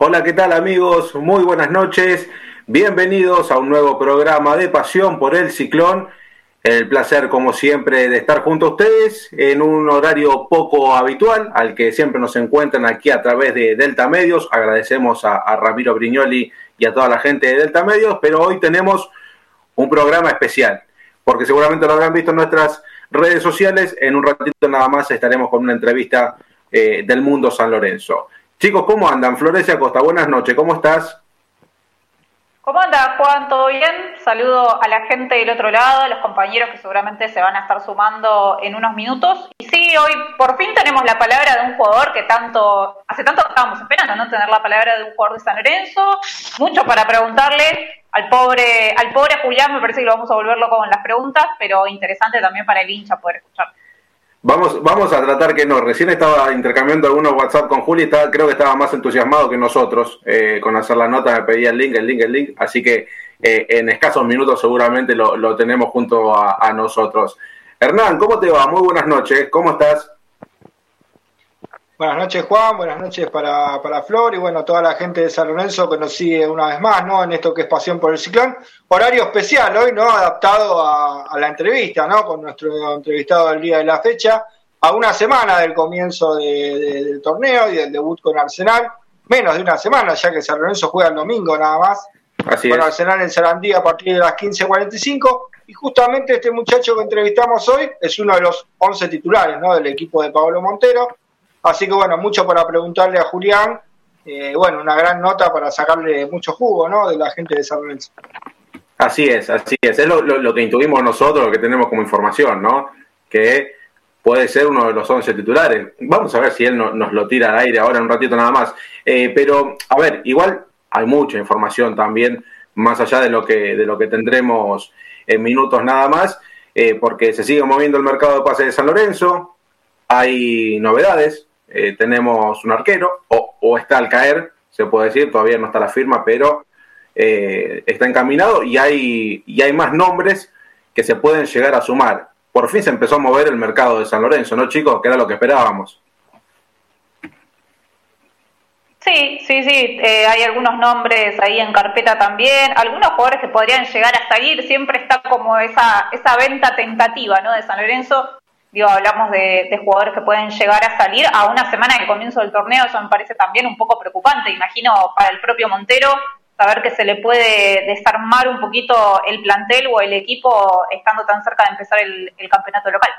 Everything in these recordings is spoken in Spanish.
Hola, ¿qué tal amigos? Muy buenas noches. Bienvenidos a un nuevo programa de Pasión por el Ciclón. El placer, como siempre, de estar junto a ustedes en un horario poco habitual, al que siempre nos encuentran aquí a través de Delta Medios. Agradecemos a, Ramiro Brignoli y a toda la gente de Delta Medios, pero hoy tenemos un programa especial, porque seguramente lo habrán visto en nuestras redes sociales. En un ratito nada más estaremos con una entrevista eh, del mundo San Lorenzo. Chicos, ¿cómo andan? Florencia Costa, buenas noches, ¿cómo estás? ¿Cómo anda Juan? ¿Todo bien? Saludo a la gente del otro lado, a los compañeros que seguramente se van a estar sumando en unos minutos. Y sí, hoy por fin tenemos la palabra de un jugador que tanto, hace tanto estábamos esperando, ¿no? Tener la palabra de un jugador de San Lorenzo. Mucho para preguntarle al pobre, al pobre Julián, me parece que lo vamos a volverlo con las preguntas, pero interesante también para el hincha poder escuchar. Vamos, vamos a tratar que no. Recién estaba intercambiando algunos WhatsApp con Juli, estaba, creo que estaba más entusiasmado que nosotros eh, con hacer la nota, me pedía el link, el link, el link, así que eh, en escasos minutos seguramente lo, lo tenemos junto a, a, nosotros. Hernán, ¿cómo te va? Muy buenas noches, ¿cómo estás? Buenas noches Juan, buenas noches para, para Flor y bueno, toda la gente de San Lorenzo que nos sigue una vez más, ¿no? En esto que es Pasión por el Ciclón. Horario especial hoy, ¿no? Adaptado a, a la entrevista, ¿no? Con nuestro entrevistado del día de la fecha, a una semana del comienzo de, de, del torneo y del debut con Arsenal. Menos de una semana, ya que San Lorenzo juega el domingo nada más. Así con es. Arsenal en Sarandí a partir de las 15.45. Y justamente este muchacho que entrevistamos hoy es uno de los 11 titulares, ¿no? Del equipo de Pablo Montero Así que bueno, mucho para preguntarle a Julián. Eh, bueno, una gran nota para sacarle mucho jugo, ¿no? De la gente de San Lorenzo. Así es, así es. Es lo, que intuimos nosotros, lo que tenemos como información, ¿no? Que puede ser uno de los 11 titulares. Vamos a ver si él no, nos lo tira al aire ahora un ratito nada más. Eh, pero, a ver, igual hay mucha información también, más allá de lo que, de lo que tendremos en minutos nada más, eh, porque se sigue moviendo el mercado de pases de San Lorenzo, hay novedades, eh, tenemos un arquero, o, o, está al caer, se puede decir, todavía no está la firma, pero eh, está encaminado y hay, y hay más nombres que se pueden llegar a sumar. Por fin se empezó a mover el mercado de San Lorenzo, ¿no, chicos? Que era lo que esperábamos. Sí, sí, sí, eh, hay algunos nombres ahí en carpeta también, algunos jugadores que podrían llegar a salir, siempre está como esa, esa venta tentativa ¿no? de San Lorenzo, digo, hablamos de, jugadores que pueden llegar a salir a una semana del comienzo del torneo, eso me parece también un poco preocupante, imagino para el propio Montero saber que se le puede desarmar un poquito el plantel o el equipo estando tan cerca de empezar el campeonato local.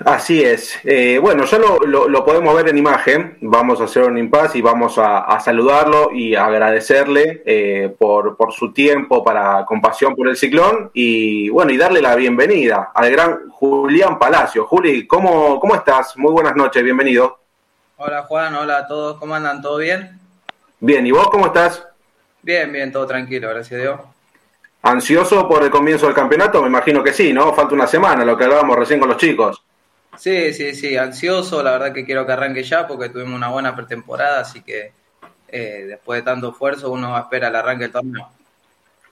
Así es. Eh, bueno, ya lo, lo, lo, podemos ver en imagen. Vamos a hacer un impasse y vamos a, a saludarlo y agradecerle eh, por, por, su tiempo para compasión por el ciclón y bueno, y darle la bienvenida al gran Julián Palacio. Juli, ¿cómo, cómo estás? Muy buenas noches, bienvenido. Hola Juan, hola a todos, ¿cómo andan? ¿Todo bien? Bien, ¿y vos cómo estás? Bien, bien, todo tranquilo, gracias a Dios. ¿Ansioso por el comienzo del campeonato? Me imagino que sí, ¿no? Falta una semana, lo que hablábamos recién con los chicos. Sí, sí, sí, ansioso, la verdad que quiero que arranque ya porque tuvimos una buena pretemporada, así que eh, después de tanto esfuerzo uno espera el arranque del torneo.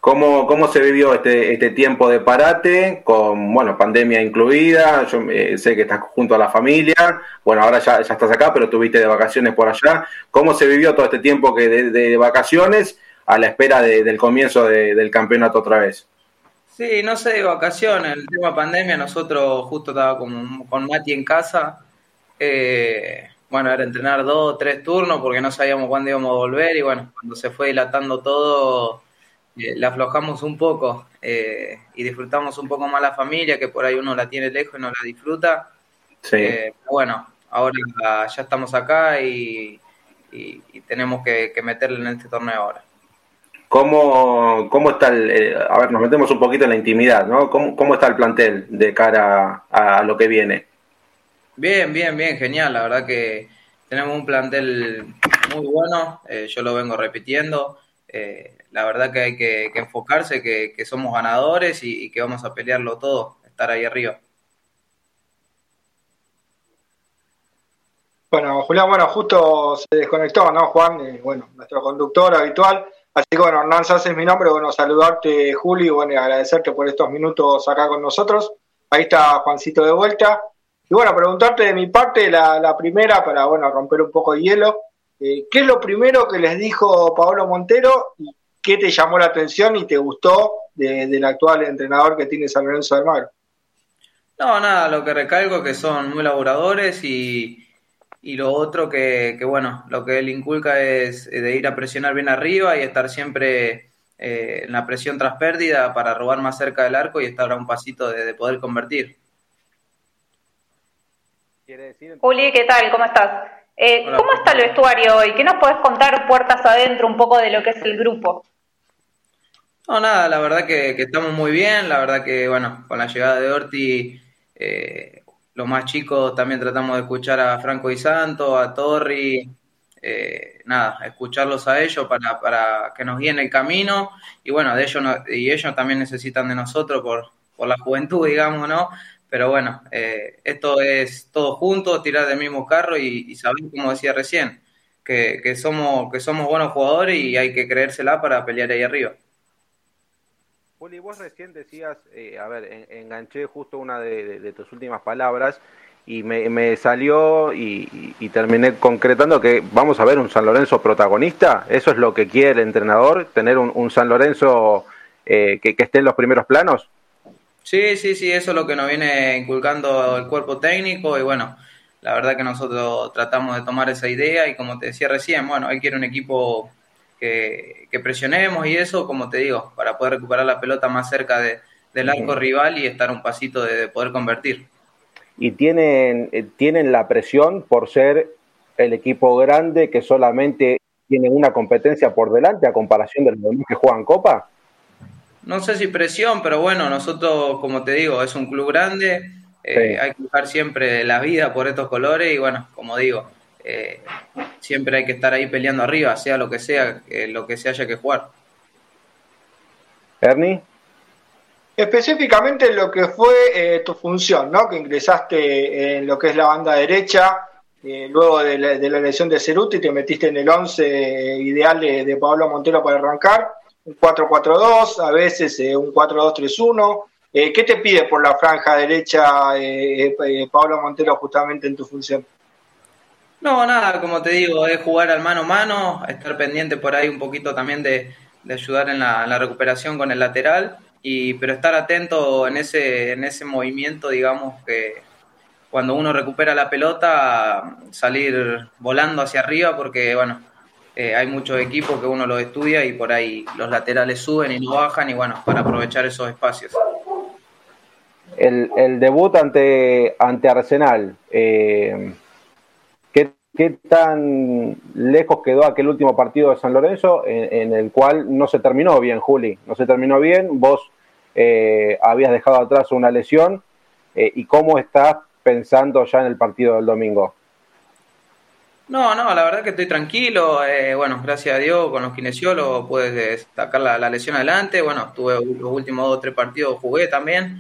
¿Cómo, ¿Cómo se vivió este, este tiempo de parate, con bueno pandemia incluida? Yo eh, sé que estás junto a la familia, bueno, ahora ya, estás acá, pero estuviste de vacaciones por allá. ¿Cómo se vivió todo este tiempo que de, de vacaciones a la espera de, del comienzo de, del campeonato otra vez? Sí, no sé, de vacaciones, el tema pandemia, nosotros justo estaba con, con Mati en casa, eh, bueno, era entrenar dos, tres turnos porque no sabíamos cuándo íbamos a volver y bueno, cuando se fue dilatando todo, eh, la aflojamos un poco eh, y disfrutamos un poco más la familia, que por ahí uno la tiene lejos y no la disfruta. Sí. Eh, bueno, ahora ya estamos acá y, y, y tenemos que, que meterle en este torneo ahora. ¿Cómo, cómo está el, eh, a ver, nos metemos un poquito en la intimidad, ¿no? ¿Cómo, cómo está el plantel de cara a, a, lo que viene? Bien, bien, bien, genial. La verdad que tenemos un plantel muy bueno, eh, yo lo vengo repitiendo. Eh, la verdad que hay que, que enfocarse, que, que, somos ganadores y, y, que vamos a pelearlo todo, estar ahí arriba. Bueno, Julián, bueno, justo se desconectó, ¿no, Juan? Bueno, nuestro conductor habitual. Así que bueno, Hernán Sanz es mi nombre, bueno, saludarte Juli, bueno, y agradecerte por estos minutos acá con nosotros. Ahí está Juancito de vuelta. Y bueno, preguntarte de mi parte, la, la primera, para bueno, romper un poco de hielo. ¿qué es lo primero que les dijo Pablo Montero y qué te llamó la atención y te gustó del actual entrenador que tiene San Lorenzo de Almagro? No, nada, lo que recalco es que son muy laboradores y, y lo otro que, que, bueno, lo que él inculca es de ir a presionar bien arriba y estar siempre eh, en la presión tras pérdida para robar más cerca del arco y estar a un pasito de, poder convertir. Juli, ¿qué tal? ¿Cómo estás? Eh, ¿Cómo está el vestuario hoy? ¿Qué nos podés contar puertas adentro un poco de lo que es el grupo? No, nada, la verdad que, estamos muy bien, la verdad que, bueno, con la llegada de Orti, eh, los más chicos también tratamos de escuchar a Franco y Santo, a Torri, eh, nada, escucharlos a ellos para, para, que nos guíen el camino y bueno, de ellos y ellos también necesitan de nosotros por, por la juventud, digamos, ¿no? Pero bueno, eh, esto es todo junto, tirar del mismo carro y, y saber, como decía recién, que, que, somos, que somos buenos jugadores y hay que creérsela para pelear ahí arriba. Juli, vos recién decías, eh, a ver, enganché justo una de tus últimas palabras, y me, salió y, terminé concretando que vamos a ver un San Lorenzo protagonista. Eso es lo que quiere el entrenador, tener un, San Lorenzo eh, que, esté en los primeros planos. Sí, sí, sí, eso es lo que nos viene inculcando el cuerpo técnico y bueno, la verdad que nosotros tratamos de tomar esa idea y como te decía recién, bueno, que ir un equipo que, presionemos y eso, como te digo, para poder recuperar la pelota más cerca de, del arco rival y estar un pasito de poder convertir. Y tienen, eh, tienen la presión por ser el equipo grande que solamente tiene una competencia por delante a comparación de los demás que juegan Copa? No sé si presión, pero bueno, nosotros, como te digo, es un club grande, eh, hay que buscar siempre la vida por estos colores y bueno, como digo, eh, siempre hay que estar ahí peleando arriba, sea lo que sea, lo que se haya que jugar. Ernie. Específicamente lo que fue eh, tu función, ¿no? Que ingresaste en lo que es la banda derecha, eh, luego de la, de la, lesión de Ceruti, te metiste en el 11 eh, ideal de, Pablo Montero para arrancar, un 4-4-2, a veces un 4-2-3-1. ¿Qué te pide por la franja derecha Pablo Montero justamente en tu función? No, nada, como te digo, es jugar al mano a mano, estar pendiente por ahí un poquito también de, ayudar en la, en la recuperación con el lateral y, pero estar atento en ese, en ese movimiento, digamos, que cuando uno recupera la pelota, salir volando hacia arriba, porque, bueno, eh, hay muchos equipos que uno los estudia y por ahí los laterales suben y no bajan, y bueno, para aprovechar esos espacios. El, el debut ante, ante Arsenal, eh, ¿Qué tan lejos quedó aquel último partido de San Lorenzo en, el cual no se terminó bien, Juli? No se terminó bien, vos eh, habías dejado atrás una lesión eh, y cómo estás pensando ya en el partido del domingo. No, no, la verdad que estoy tranquilo. Eh, bueno, gracias a Dios con los kinesiólogos puedes sacar la, lesión adelante. Bueno, tuve los últimos dos o tres partidos, jugué también.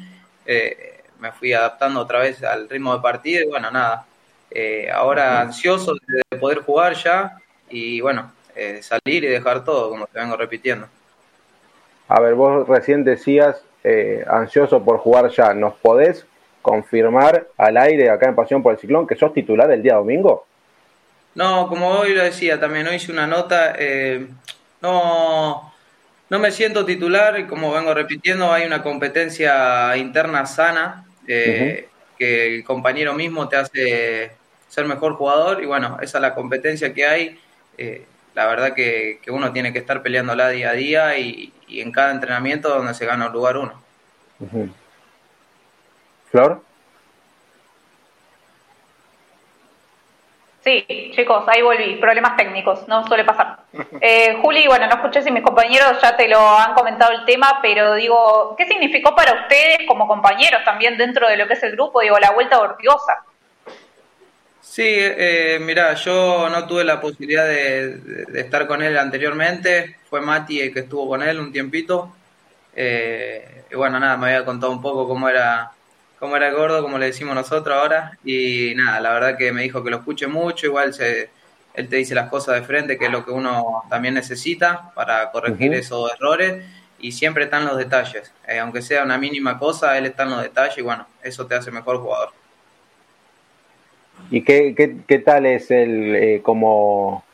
me fui adaptando otra vez al ritmo de partido y bueno, nada, eh, ahora ansioso de poder jugar ya y bueno, eh, salir y dejar todo, como te vengo repitiendo. A ver, vos recién decías eh, ansioso por jugar ya. ¿Nos podés confirmar al aire acá en Pasión por el Ciclón que sos titular el día domingo? No, como hoy lo decía, también hoy hice una nota. no, no me siento titular y como vengo repitiendo, hay una competencia interna sana que el compañero mismo te hace ser mejor jugador y bueno, esa es la competencia que hay. Eh, la verdad que, uno tiene que estar peleándola día a día y, en cada entrenamiento donde se gana un lugar uno. Flor. Sí, chicos, ahí volví. Problemas técnicos, no suele pasar. Eh, Juli, bueno, no escuché si mis compañeros ya te lo han comentado el tema, pero digo, ¿qué significó para ustedes como compañeros también dentro de lo que es el grupo? Digo, la vuelta Ortigosa. Sí, eh, mira, yo no tuve la posibilidad de, estar con él anteriormente. Fue Mati el que estuvo con él un tiempito. Eh, y bueno, nada, me había contado un poco cómo era, cómo era el gordo, como le decimos nosotros ahora. Y nada, la verdad que me dijo que lo escuche mucho. Igual se, él te dice las cosas de frente, que es lo que uno también necesita para corregir esos errores. Y siempre están los detalles. Eh, aunque sea una mínima cosa, él está en los detalles y bueno, eso te hace mejor jugador. ¿Y qué, qué, qué tal es el eh, como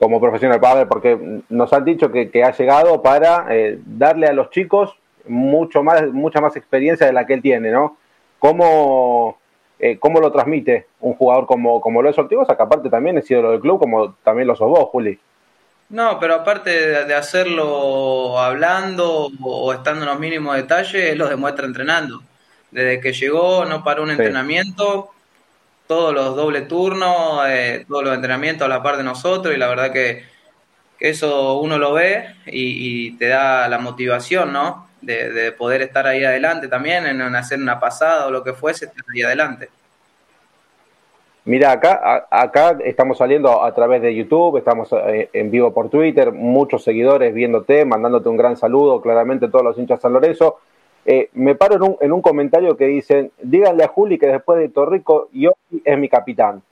como profesional, para porque nos han dicho que, ha llegado para eh, darle a los chicos mucho más, mucha más experiencia de la que él tiene, ¿no? ¿Cómo, eh, cómo lo transmite un jugador como, como lo es Ortigosa, que aparte también es ídolo del club, como también lo sos vos, Juli? No, pero aparte de, hacerlo hablando o, estando en los mínimos detalles, él lo demuestra entrenando. Desde que llegó, no paró un entrenamiento, todos los doble turnos, eh, todos los entrenamientos a la par de nosotros, y la verdad que, eso uno lo ve y, te da la motivación, ¿no? De, poder estar ahí adelante también, en hacer una pasada o lo que fuese, estar ahí adelante. Mira, acá, acá estamos saliendo a través de YouTube, estamos eh, en vivo por Twitter, muchos seguidores viéndote, mandándote un gran saludo, claramente todos los hinchas San Lorenzo. Eh, me paro en un, en un comentario que dicen, díganle a Juli que después de Torrico, yo es mi capitán.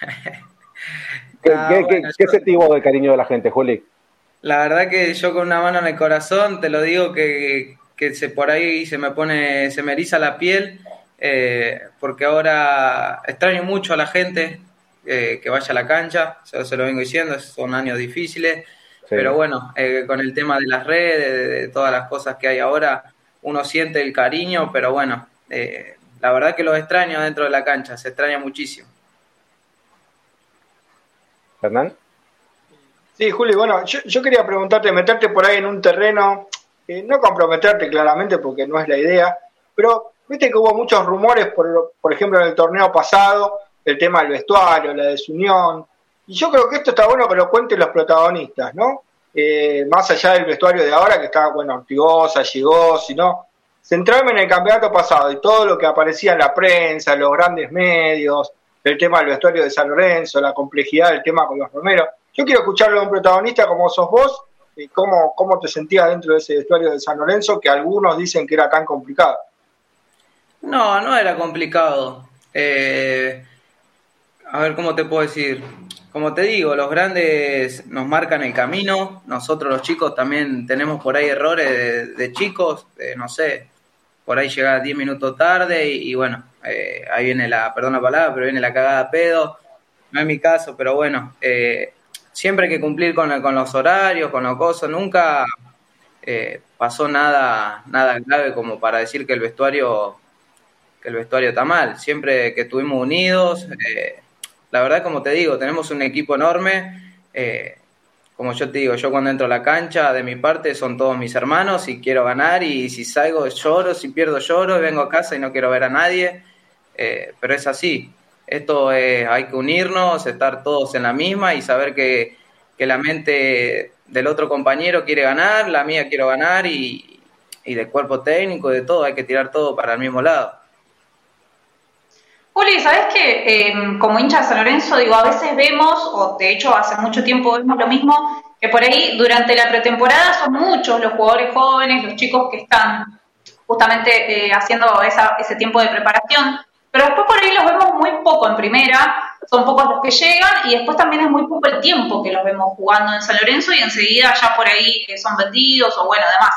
¿Qué, ah, del cariño de la gente, Juli? La verdad que yo con una mano en el corazón, te lo digo que, que se, por ahí se me pone, se me eriza la piel eh, porque ahora extraño mucho a la gente eh, que vaya a la cancha, yo se lo vengo diciendo, son años difíciles, pero bueno, eh, con el tema de las redes, de, todas las cosas que hay ahora, uno siente el cariño, pero bueno, la verdad que los extraño dentro de la cancha, se extraña muchísimo. Fernán. Sí, Juli, bueno, yo, yo, quería preguntarte, meterte por ahí en un terreno, no comprometerte claramente porque no es la idea, pero Viste que hubo muchos rumores, por, por ejemplo, en el torneo pasado, el tema del vestuario, la desunión. Y yo creo que esto está bueno que lo cuenten los protagonistas, ¿no? Eh, más allá del vestuario de ahora, que está, bueno, Ortigosa, llegó, sino centrarme en el campeonato pasado y todo lo que aparecía en la prensa, los grandes medios, el tema del vestuario de San Lorenzo, la complejidad del tema con los Romero. Yo quiero escucharlo de un protagonista como sos vos y cómo, cómo te sentías dentro de ese vestuario de San Lorenzo que algunos dicen que era tan complicado. No, no era complicado. Eh, a ver, ¿cómo te puedo decir? Como te digo, los grandes nos marcan el camino, nosotros los chicos también tenemos por ahí errores de, chicos, no sé, por ahí llega 10 minutos tarde y, bueno, eh, ahí viene la, perdón la palabra, pero viene la cagada a pedo, no es mi caso, pero bueno, eh, siempre hay que cumplir con, con los horarios, con los cosas, nunca pasó nada, nada grave como para decir que el vestuario que el vestuario está mal. Siempre que estuvimos unidos, eh, la verdad, como te digo, tenemos un equipo enorme. Eh, como yo te digo, yo cuando entro a la cancha, de mi parte, son todos mis hermanos y quiero ganar. Y si salgo, lloro, si pierdo, lloro, vengo a casa y no quiero ver a nadie. Eh, pero es así. Esto es, hay que unirnos, estar todos en la misma y saber que, que la mente del otro compañero quiere ganar, la mía quiero ganar y, y del cuerpo técnico, de todo, hay que tirar todo para el mismo lado. Juli, ¿sabes que em, como hincha de San Lorenzo, digo, a veces vemos, o de hecho hace mucho tiempo vemos lo mismo, que por ahí durante la pretemporada son muchos los jugadores jóvenes, los chicos que están justamente eh, haciendo ese tiempo de preparación, pero después por ahí los vemos muy poco en primera, son pocos los que llegan y después también es muy poco el tiempo que los vemos jugando en San Lorenzo y enseguida ya por ahí eh, son vendidos o bueno, además.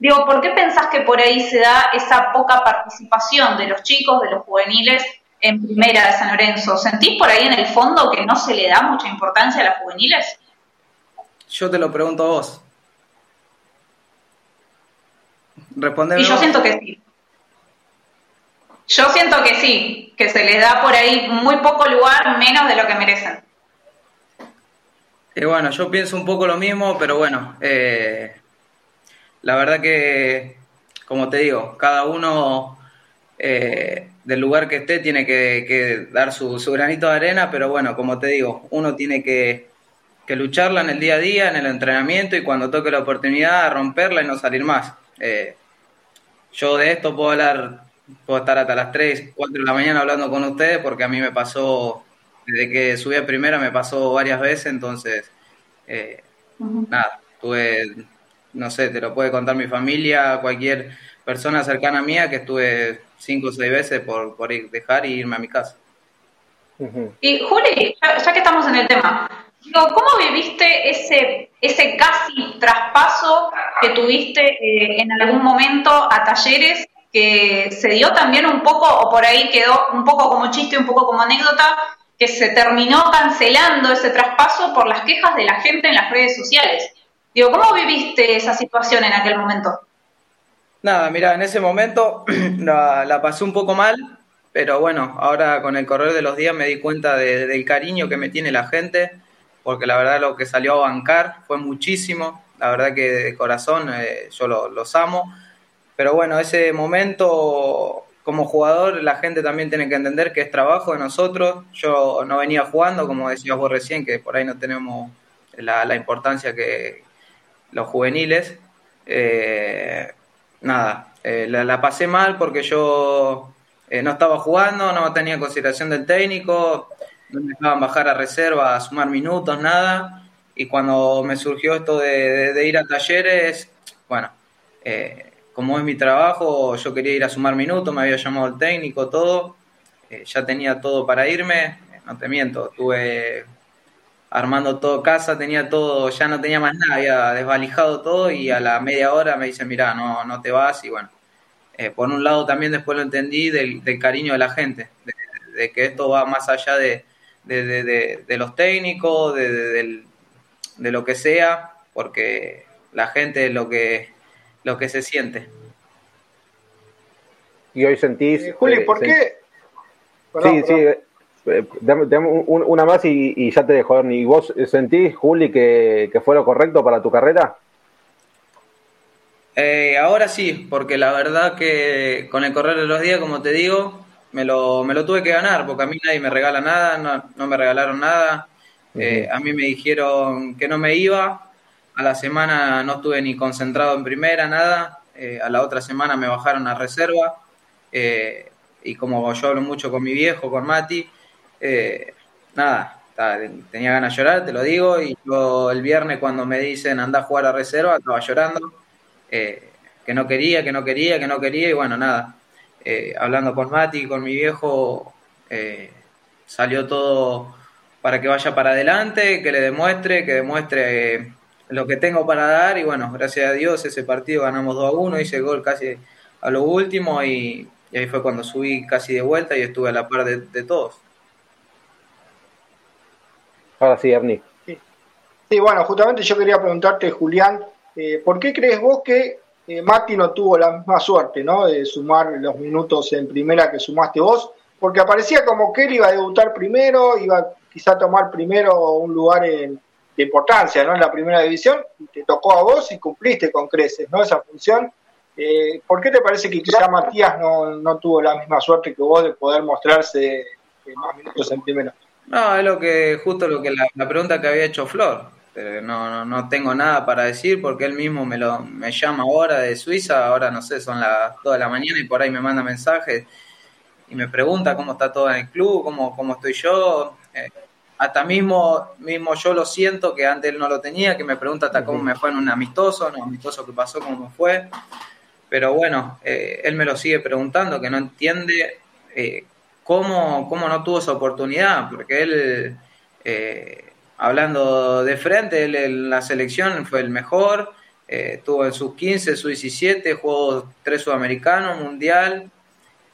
Digo, ¿por qué pensás que por ahí se da esa poca participación de los chicos, de los juveniles en primera de San Lorenzo. ¿Sentís por ahí en el fondo que no se le da mucha importancia a las juveniles? Yo te lo pregunto a vos. Respondeme y yo siento que sí. Yo siento que sí, que se les da por ahí muy poco lugar, menos de lo que merecen. Y bueno, yo pienso un poco lo mismo, pero bueno, eh, la verdad que, como te digo, cada uno eh, del lugar que esté tiene que, dar su, granito de arena, pero bueno, como te digo, uno tiene que, lucharla en el día a día, en el entrenamiento y cuando toque la oportunidad romperla y no salir más. Eh, yo de esto puedo hablar, puedo estar hasta las 3, 4 de la mañana hablando con ustedes porque a mí me pasó, desde que subí a primera me pasó varias veces, entonces, eh, nada, tuve, no sé, te lo puede contar mi familia, cualquier persona cercana a mía que estuve cinco o seis veces por, por ir, dejar y irme a mi casa. Y Juli, ya, que estamos en el tema, ¿cómo viviste ese, ese casi traspaso que tuviste eh, en algún momento a talleres que se dio también un poco, o por ahí quedó un poco como chiste, un poco como anécdota, que se terminó cancelando ese traspaso por las quejas de la gente en las redes sociales. Digo, ¿cómo viviste esa situación en aquel momento? Nada, mira, en ese momento la, pasé un poco mal, pero bueno, ahora con el correr de los días me di cuenta de, del cariño que me tiene la gente, porque la verdad lo que salió a bancar fue muchísimo, la verdad que de corazón eh, yo lo, los amo, pero bueno, ese momento como jugador la gente también tiene que entender que es trabajo de nosotros. Yo no venía jugando, como decías vos recién, que por ahí no tenemos la, la importancia que los juveniles. Eh, nada, eh, la, la, pasé mal porque yo eh, no estaba jugando, no tenía consideración del técnico, no me dejaban bajar a reserva, a sumar minutos, nada. Y cuando me surgió esto de, de, de ir a talleres, bueno, eh, como es mi trabajo, yo quería ir a sumar minutos, me había llamado el técnico, todo, eh, ya tenía todo para irme, no te miento, estuve armando todo casa, tenía todo, ya no tenía más nada, había desvalijado todo y a la media hora me dice, mira, no, no te vas y bueno, eh, por un lado también después lo entendí del, del cariño de la gente, de, de, que esto va más allá de, de los técnicos, de, de lo que sea, porque la gente es lo que lo que se siente. Y hoy sentís... Eh, Juli, ¿por sent... qué? Perdón, sí, perdón. sí, eh, dame, dame un, una más y, y, ya te dejo. ¿Y vos sentís, Juli, que, que fue lo correcto para tu carrera? Eh, ahora sí, porque la verdad que con el correr de los días, como te digo, me lo, me lo tuve que ganar, porque a mí nadie me regala nada, no, no me regalaron nada. Uh -huh. eh, a mí me dijeron que no me iba, a la semana no estuve ni concentrado en primera, nada. Eh, a la otra semana me bajaron a reserva. Eh, y como yo hablo mucho con mi viejo, con Mati, eh, nada, tenía ganas de llorar, te lo digo. Y yo el viernes, cuando me dicen anda a jugar a reserva, estaba llorando. Eh, que no quería, que no quería, que no quería. Y bueno, nada. Eh, hablando con Mati, con mi viejo, eh, salió todo para que vaya para adelante, que le demuestre, que demuestre lo que tengo para dar y bueno, gracias a Dios ese partido ganamos 2 a 1, hice gol casi a lo último y, y, ahí fue cuando subí casi de vuelta y estuve a la par de todos. Ahora sí, Ernie. Sí. bueno, justamente yo quería preguntarte, Julián, eh, ¿por qué crees vos que eh, Mati no tuvo la misma suerte, ¿no? De sumar los minutos en primera que sumaste vos, porque aparecía como que él iba a debutar primero, iba quizá a tomar primero un lugar en, de importancia ¿no? en la primera división, y te tocó a vos y cumpliste con creces ¿no? esa función. Eh, ¿Por qué te parece que quizá Matías no, no, tuvo la misma suerte que vos de poder mostrarse eh, más minutos en primera? No, es lo que justo lo que la, la pregunta que había hecho Flor. Eh, no, no, no, tengo nada para decir porque él mismo me lo me llama ahora de Suiza, ahora no sé, son las toda la mañana y por ahí me manda mensajes y me pregunta cómo está todo en el club, cómo, cómo estoy yo. Eh, hasta mismo, mismo yo lo siento que antes él no lo tenía, que me pregunta hasta cómo me fue en un amistoso, un amistoso que pasó, cómo me fue. Pero bueno, eh, él me lo sigue preguntando, que no entiende eh, cómo, cómo no tuvo esa oportunidad, porque él, eh, hablando de frente, él en la selección fue el mejor, eh, tuvo en sus 15, sus 17, jugó tres sudamericanos, mundial,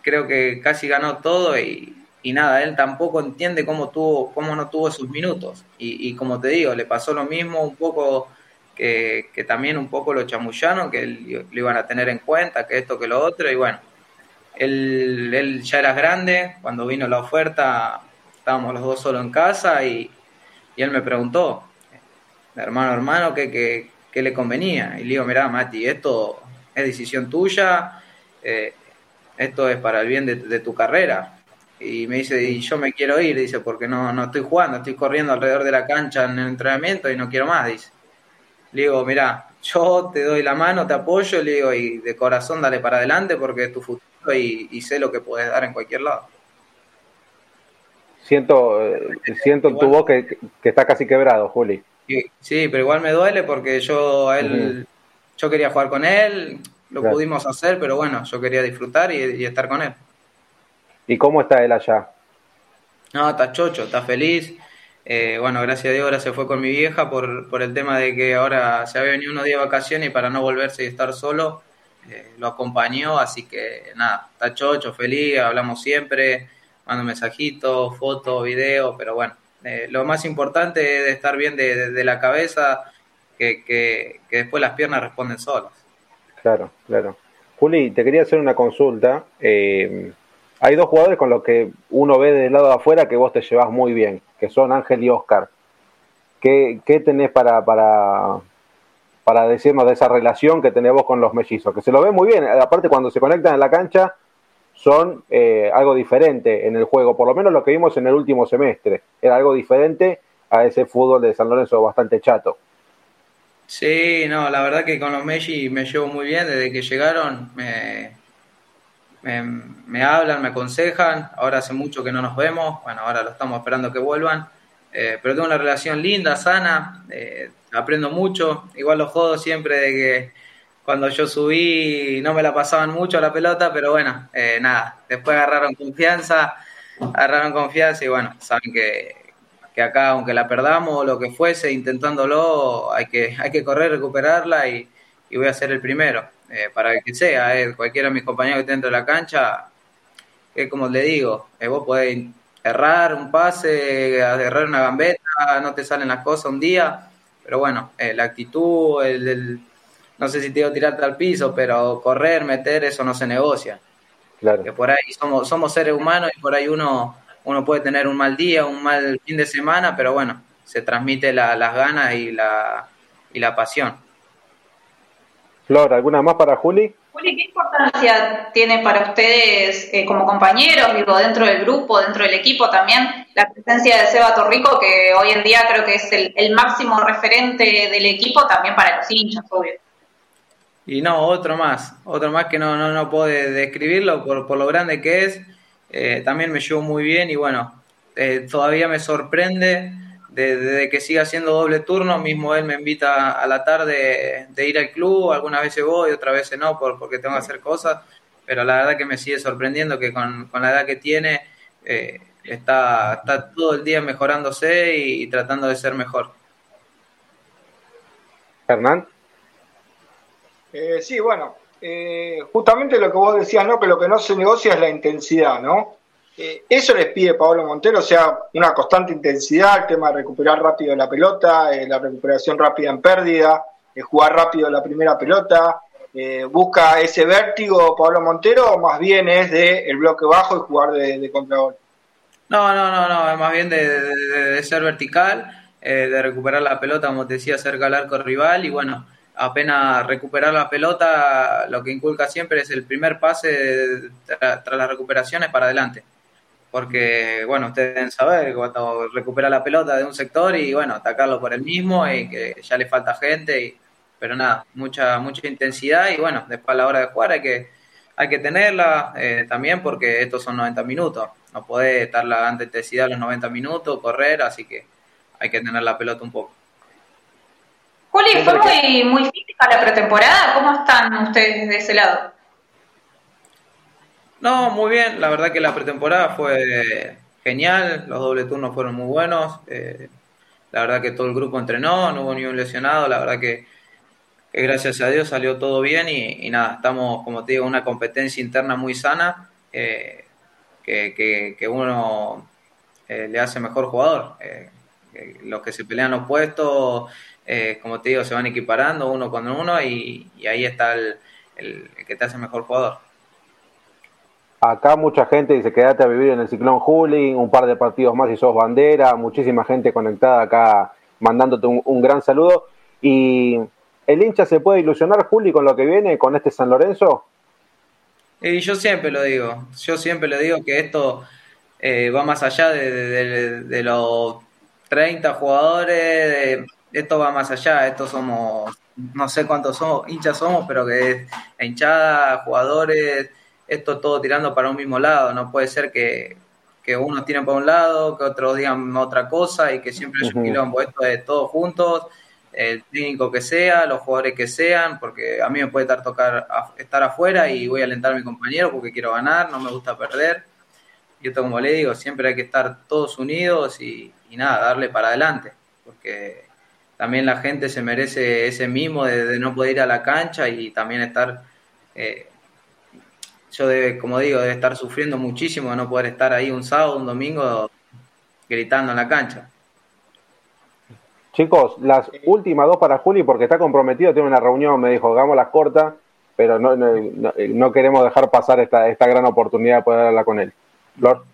creo que casi ganó todo y, y nada, él tampoco entiende cómo tuvo, cómo no tuvo sus minutos. Y, y, como te digo, le pasó lo mismo un poco que, que también un poco lo chamullaron, que lo iban a tener en cuenta, que esto, que lo otro, y bueno, él, él ya era grande, cuando vino la oferta estábamos los dos solo en casa y, y él me preguntó, hermano, hermano, ¿qué, qué, qué le convenía? Y le digo, mira, Mati, esto es decisión tuya, eh, esto es para el bien de, de tu carrera, y me dice, y yo me quiero ir, dice, porque no, no estoy jugando, estoy corriendo alrededor de la cancha en el entrenamiento y no quiero más, dice. Le digo, mira, yo te doy la mano, te apoyo, le digo, y de corazón dale para adelante porque es tu futuro y, y sé lo que puedes dar en cualquier lado. Siento, eh, siento en tu voz que, que, está casi quebrado, Juli. Sí, pero igual me duele porque yo a él, uh -huh. yo quería jugar con él, lo claro. pudimos hacer, pero bueno, yo quería disfrutar y, y estar con él. ¿Y cómo está él allá? No, está chocho, está feliz. Eh, bueno, gracias a Dios ahora se fue con mi vieja por, por el tema de que ahora se había venido unos días de vacaciones y para no volverse y estar solo, lo acompañó, así que nada, está chocho, feliz, hablamos siempre, mando mensajitos, fotos, videos, pero bueno, eh, lo más importante es estar bien de, la cabeza, que, que, después las piernas responden solas. Claro, claro. Juli, te quería hacer una consulta. Eh, hay dos jugadores con los que uno ve del lado de afuera que vos te llevas muy bien, que son Ángel y Oscar. ¿Qué, qué tenés para, para, para decirnos de esa relación que tenés vos con los mellizos? Que se lo ve muy bien. Aparte, cuando se conectan en la cancha, son eh, algo diferente en el juego, por lo menos lo que vimos en el último semestre, era algo diferente a ese fútbol de San Lorenzo bastante chato. Sí, no, la verdad que con los Messi me llevo muy bien, desde que llegaron me, me, hablan, me aconsejan, ahora hace mucho que no nos vemos, bueno, ahora lo estamos esperando que vuelvan, eh, pero tengo una relación linda, sana, eh, aprendo mucho, igual los jodo siempre de que cuando yo subí no me la pasaban mucho la pelota, pero bueno, eh, nada, después agarraron confianza, agarraron confianza y bueno, saben que, acá, aunque la perdamos o lo que fuese, intentándolo, hay que, hay que correr, recuperarla y, voy a ser el primero, eh, para el que sea, cualquiera de mis compañeros que esté dentro de la cancha, es como le digo, vos podés errar un pase, errar una gambeta, no te salen las cosas un día, pero bueno, la actitud, el no sé si te digo tirarte al piso, pero correr, meter, eso no se negocia. Claro. Que por ahí somos, somos seres humanos y por ahí uno, uno puede tener un mal día, un mal fin de semana, pero bueno, se transmite las ganas y la, y la pasión. Flor, ¿alguna más para Juli? Juli, ¿qué importancia tiene para ustedes eh, como compañeros, digo, dentro del grupo, dentro del equipo también, la presencia de Seba Torrico, que hoy en día creo que es el, máximo referente del equipo, también para los hinchas, obvio? Y no, otro más, otro más que no, no, no puedo describirlo por, por lo grande que es. Eh, también me llevó muy bien y bueno, eh, todavía me sorprende desde que siga haciendo doble turno. Mismo él me invita a la tarde de ir al club, algunas veces voy, otras veces no, por, porque tengo que hacer cosas. Pero la verdad que me sigue sorprendiendo que con, con la edad que tiene eh, está, está todo el día mejorándose y, y tratando de ser mejor. Hernán. Eh, sí, bueno, eh, justamente lo que vos decías, ¿no? Que lo que no se negocia es la intensidad, ¿no? Eh, eso les pide Pablo Montero, o sea, una constante intensidad, el tema de recuperar rápido la pelota, la recuperación rápida en pérdida, jugar rápido la primera pelota, busca ese vértigo Pablo Montero o más bien es de el bloque bajo y jugar de, de contragol. No, no, no, no, es más bien de, ser vertical, de recuperar la pelota, como te decía, cerca al arco rival y bueno, apenas recuperar la pelota, lo que inculca siempre es el primer pase tras las recuperaciones para adelante. Porque, bueno, ustedes deben saber cuando recupera la pelota de un sector y, bueno, atacarlo por el mismo y que ya le falta gente, y, pero nada, mucha mucha intensidad y, bueno, después a la hora de jugar hay que, hay que tenerla eh, también porque estos son 90 minutos. No puede estar la intensidad los 90 minutos, correr, así que hay que tener la pelota un poco. Juli, fue muy, muy física la pretemporada. ¿Cómo están ustedes de ese lado? No, muy bien. La verdad que la pretemporada fue genial. Los doble turnos fueron muy buenos. Eh, la verdad que todo el grupo entrenó, no hubo ni un lesionado. La verdad que, gracias a Dios salió todo bien y, nada, estamos, como te digo, una competencia interna muy sana eh, que, uno eh, le hace mejor jugador. los que se pelean los puestos eh, como te digo, se van equiparando uno con uno y, ahí está el, que te hace mejor jugador. Acá mucha gente dice quédate a vivir en el Ciclón Juli, un par de partidos más y sos bandera, muchísima gente conectada acá mandándote un, gran saludo. ¿Y el hincha se puede ilusionar, Juli, con lo que viene, con este San Lorenzo? Y yo siempre lo digo, yo siempre le digo que esto eh, va más allá de, de los 30 jugadores, esto va más allá, esto somos, no sé cuántos somos, hinchas somos, pero que es hinchada, jugadores, esto todo tirando para un mismo lado, no puede ser que, que unos tiren para un lado, que otros digan otra cosa y que siempre haya un quilombo, esto es todos juntos, el técnico que sea, los jugadores que sean, porque a mí me puede estar tocar estar afuera y voy a alentar a mi compañero porque quiero ganar, no me gusta perder. Y esto como le digo, siempre hay que estar todos unidos y, y nada, darle para adelante, porque también la gente se merece ese mismo de, no poder ir a la cancha y también estar eh, yo, debe, como digo, debe estar sufriendo muchísimo de no poder estar ahí un sábado, un domingo, gritando en la cancha. Chicos, las últimas dos para Juli, porque está comprometido, tiene una reunión, me dijo, hagamos las cortas, pero no, no, queremos dejar pasar esta, esta gran oportunidad de poder hablar con él. Flor.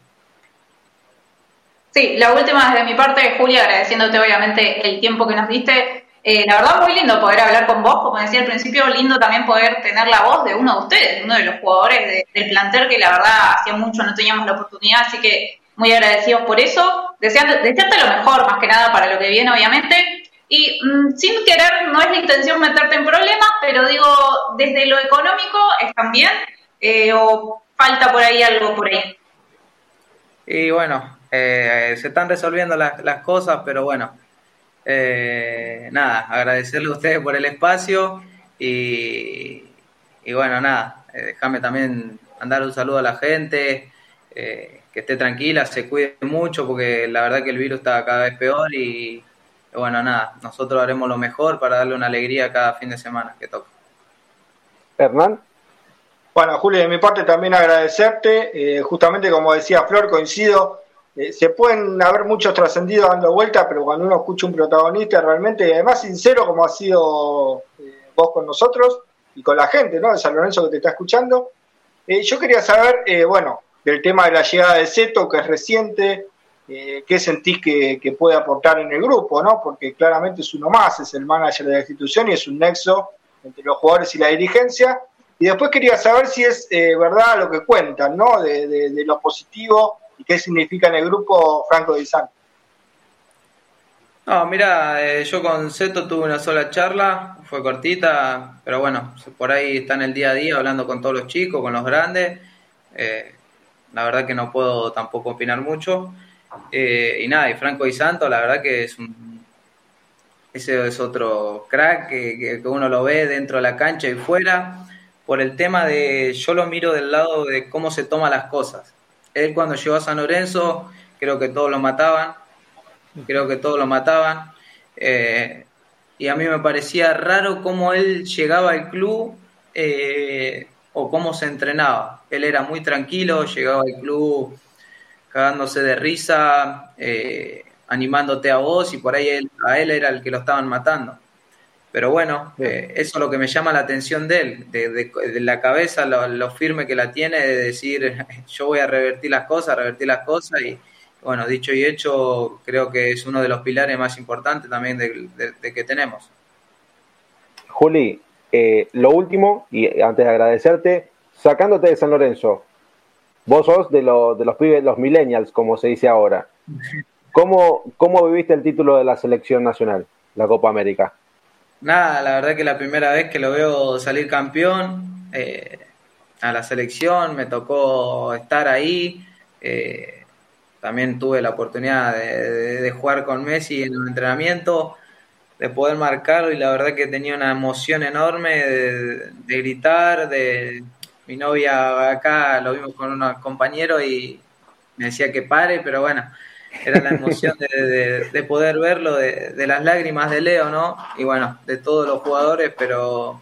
Sí, la última de mi parte, Julia, agradeciéndote obviamente el tiempo que nos diste. Eh, la verdad, muy lindo poder hablar con vos, como decía al principio, lindo también poder tener la voz de uno de ustedes, uno de los jugadores del plantel que la verdad hacía mucho no teníamos la oportunidad, así que muy agradecidos por eso. Desearte, desearte lo mejor, más que nada, para lo que viene, obviamente. Y mm, sin querer, no es la intención meterte en problemas, pero digo, desde lo económico, ¿están bien? Eh, ¿O falta por ahí algo por ahí? Y bueno, eh, se están resolviendo las, cosas, pero bueno, nada, agradecerle a ustedes por el espacio y, y bueno, nada, déjame también mandar un saludo a la gente, que esté tranquila, se cuide mucho, porque la verdad que el virus está cada vez peor y bueno, nada, nosotros haremos lo mejor para darle una alegría cada fin de semana que toca. Hernán. Bueno, Julio, de mi parte también agradecerte. Eh, justamente como decía Flor, coincido. Eh, se pueden haber muchos trascendidos dando vuelta, pero cuando uno escucha un protagonista realmente, además sincero como ha sido eh, vos con nosotros y con la gente, ¿no? De San Lorenzo que te está escuchando. yo quería saber, bueno, del tema de la llegada de Seto, que es reciente, eh, qué sentís que, puede aportar en el grupo, ¿no? Porque claramente es uno más, es el manager de la institución y es un nexo entre los jugadores y la dirigencia. Y después quería saber si es eh, verdad lo que cuentan, ¿no? De, lo positivo y qué significa en el grupo Franco Di Santo. No, mira, eh, yo con Seto tuve una sola charla, fue cortita, pero bueno, por ahí está en el día a día hablando con todos los chicos, con los grandes. la verdad que no puedo tampoco opinar mucho. Eh, y nada, y Franco y Santo, la verdad que es un. Ese es otro crack que, uno lo ve dentro de la cancha y fuera. Por el tema de. Yo lo miro del lado de cómo se toman las cosas. Él, cuando llegó a San Lorenzo, creo que todos lo mataban. Creo que todos lo mataban. Eh, y a mí me parecía raro cómo él llegaba al club eh, o cómo se entrenaba. Él era muy tranquilo, llegaba al club cagándose de risa, eh, animándote a vos y por ahí él, a él era el que lo estaban matando. Pero bueno, eh, eso es lo que me llama la atención de él, de, la cabeza, lo, firme que la tiene, de decir yo voy a revertir las cosas, revertir las cosas y bueno, dicho y hecho, creo que es uno de los pilares más importantes también de, que tenemos. Juli, eh, lo último, y antes de agradecerte, sacándote de San Lorenzo, Vos sos de, de los pibes, los millennials, como se dice ahora. ¿Cómo, ¿Cómo viviste el título de la selección nacional, la Copa América? Nada, la verdad que la primera vez que lo veo salir campeón eh, a la selección, me tocó estar ahí. Eh, también tuve la oportunidad de, jugar con Messi en un entrenamiento, de poder marcarlo y la verdad que tenía una emoción enorme de gritar, de, mi novia acá lo vimos con unos compañeros y me decía que pare, pero bueno, era la emoción de, poder verlo, de, las lágrimas de Leo, ¿no? Y bueno, de todos los jugadores, pero,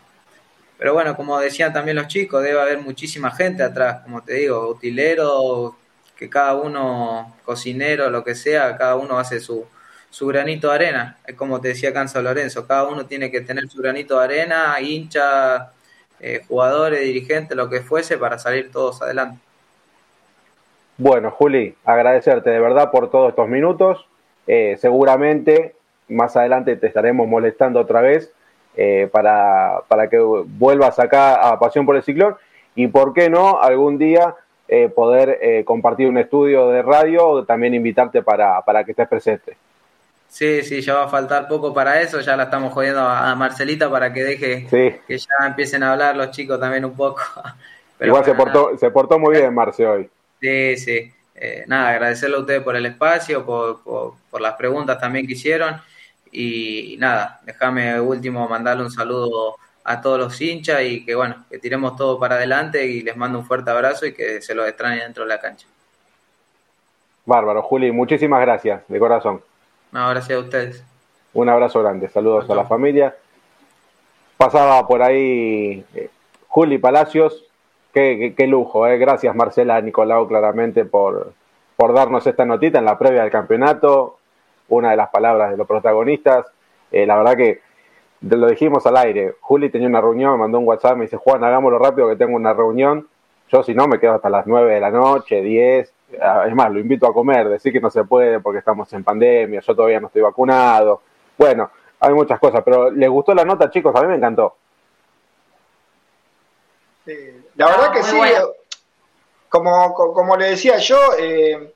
pero bueno, como decían también los chicos, debe haber muchísima gente atrás, como te digo, utilero, que cada uno, cocinero, lo que sea, cada uno hace su, su granito de arena. Es como te decía Cansa Lorenzo, cada uno tiene que tener su granito de arena, hincha eh, jugadores, dirigentes, lo que fuese, para salir todos adelante. Bueno, Juli, agradecerte de verdad por todos estos minutos. Eh, seguramente más adelante te estaremos molestando otra vez eh, para, para, que vuelvas acá a Pasión por el Ciclón y, ¿por qué no, algún día poder compartir un estudio de radio o también invitarte para, para que estés presente? Sí, sí, ya va a faltar poco para eso, ya la estamos jodiendo a Marcelita para que deje que ya empiecen a hablar los chicos también un poco. Igual se, portó, se portó muy bien Marce hoy. Sí, sí. Eh, nada, agradecerle a ustedes por el espacio, por, por, las preguntas también que hicieron. Y, nada, déjame último mandarle un saludo a todos los hinchas y que bueno, que tiremos todo para adelante y les mando un fuerte abrazo y que se los extrañe dentro de la cancha. Bárbaro, Juli, muchísimas gracias, de corazón. No, gracias a ustedes. Un abrazo grande, saludos a la familia. Pasaba por ahí eh, Juli Palacios, qué, qué, lujo, eh. gracias Marcela Nicolau claramente por, por darnos esta notita en la previa del campeonato, una de las palabras de los protagonistas, eh, la verdad que lo dijimos al aire, Juli tenía una reunión, me mandó un WhatsApp, me dice, Juan, hagámoslo rápido que tengo una reunión, yo si no me quedo hasta las 9 de la noche, 10, ah, es más, lo invito a comer, decir que no se puede porque estamos en pandemia, yo todavía no estoy vacunado, bueno, hay muchas cosas, pero ¿les gustó la nota, chicos? A mí me encantó. La verdad que sí, como, como le decía yo, eh,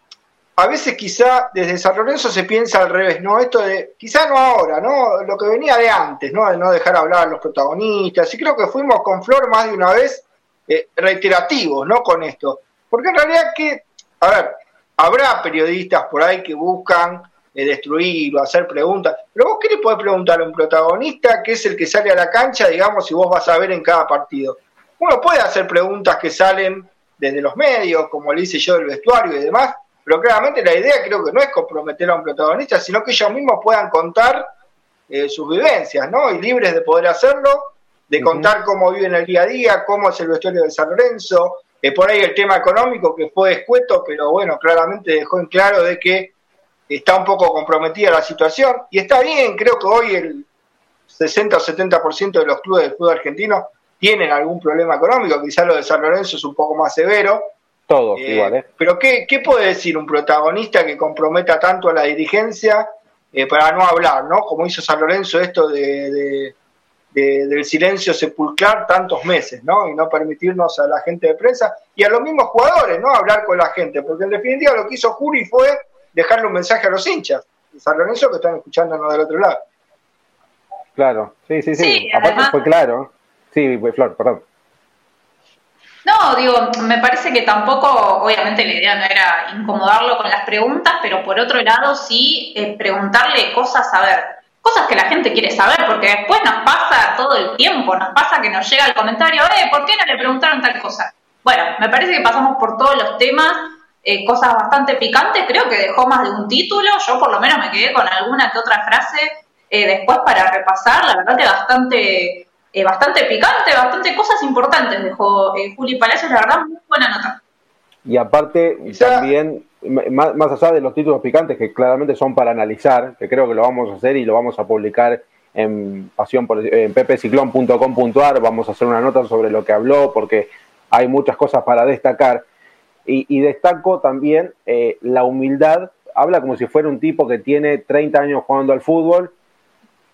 a veces quizá desde San Lorenzo se piensa al revés, ¿no? Esto de, quizá no ahora, ¿no? Lo que venía de antes, ¿no? De no dejar hablar a los protagonistas. Y creo que fuimos con Flor más de una vez eh, reiterativos, ¿no? Con esto. Porque en realidad que, a ver, habrá periodistas por ahí que buscan eh, destruir o hacer preguntas, pero vos qué le podés preguntar a un protagonista que es el que sale a la cancha, digamos, y vos vas a ver en cada partido. Uno puede hacer preguntas que salen desde los medios, como le hice yo del vestuario y demás, pero claramente la idea creo que no es comprometer a un protagonista, sino que ellos mismos puedan contar eh, sus vivencias, ¿no? Y libres de poder hacerlo, de contar cómo viven el día a día, cómo es el vestuario de San Lorenzo, eh, por ahí el tema económico que fue escueto, pero bueno, claramente dejó en claro de que está un poco comprometida la situación, y está bien, creo que hoy el 60 o 70% de los clubes del fútbol argentino tienen algún problema económico, quizás lo de San Lorenzo es un poco más severo, todos eh, igual, ¿eh? Pero ¿qué, ¿qué, puede decir un protagonista que comprometa tanto a la dirigencia eh, para no hablar, ¿no? Como hizo San Lorenzo esto de, del silencio sepulcrar tantos meses, ¿no? Y no permitirnos a la gente de prensa y a los mismos jugadores, ¿no? Hablar con la gente, porque en definitiva lo que hizo Juri fue dejarle un mensaje a los hinchas de San Lorenzo que están escuchándonos del otro lado. Claro, sí, sí, sí. Aparte fue claro. Sí, Flor, perdón. No, digo, me parece que tampoco, obviamente la idea no era incomodarlo con las preguntas, pero por otro lado sí eh, preguntarle cosas, a ver, cosas que la gente quiere saber, porque después nos pasa todo el tiempo, nos pasa que nos llega el comentario, eh, ¿por qué no le preguntaron tal cosa? Bueno, me parece que pasamos por todos los temas, eh, cosas bastante picantes, creo que dejó más de un título, yo por lo menos me quedé con alguna que otra frase eh, después para repasar, la verdad que bastante eh, bastante picante, bastante cosas importantes dejó eh, Juli Palacios, la verdad, muy buena nota. Y aparte, también, más, más, allá de los títulos picantes, que claramente son para analizar, que creo que lo vamos a hacer y lo vamos a publicar en pasión por, en ppciclón.com.ar, vamos a hacer una nota sobre lo que habló, porque hay muchas cosas para destacar. Y, y destaco también eh, la humildad, habla como si fuera un tipo que tiene 30 años jugando al fútbol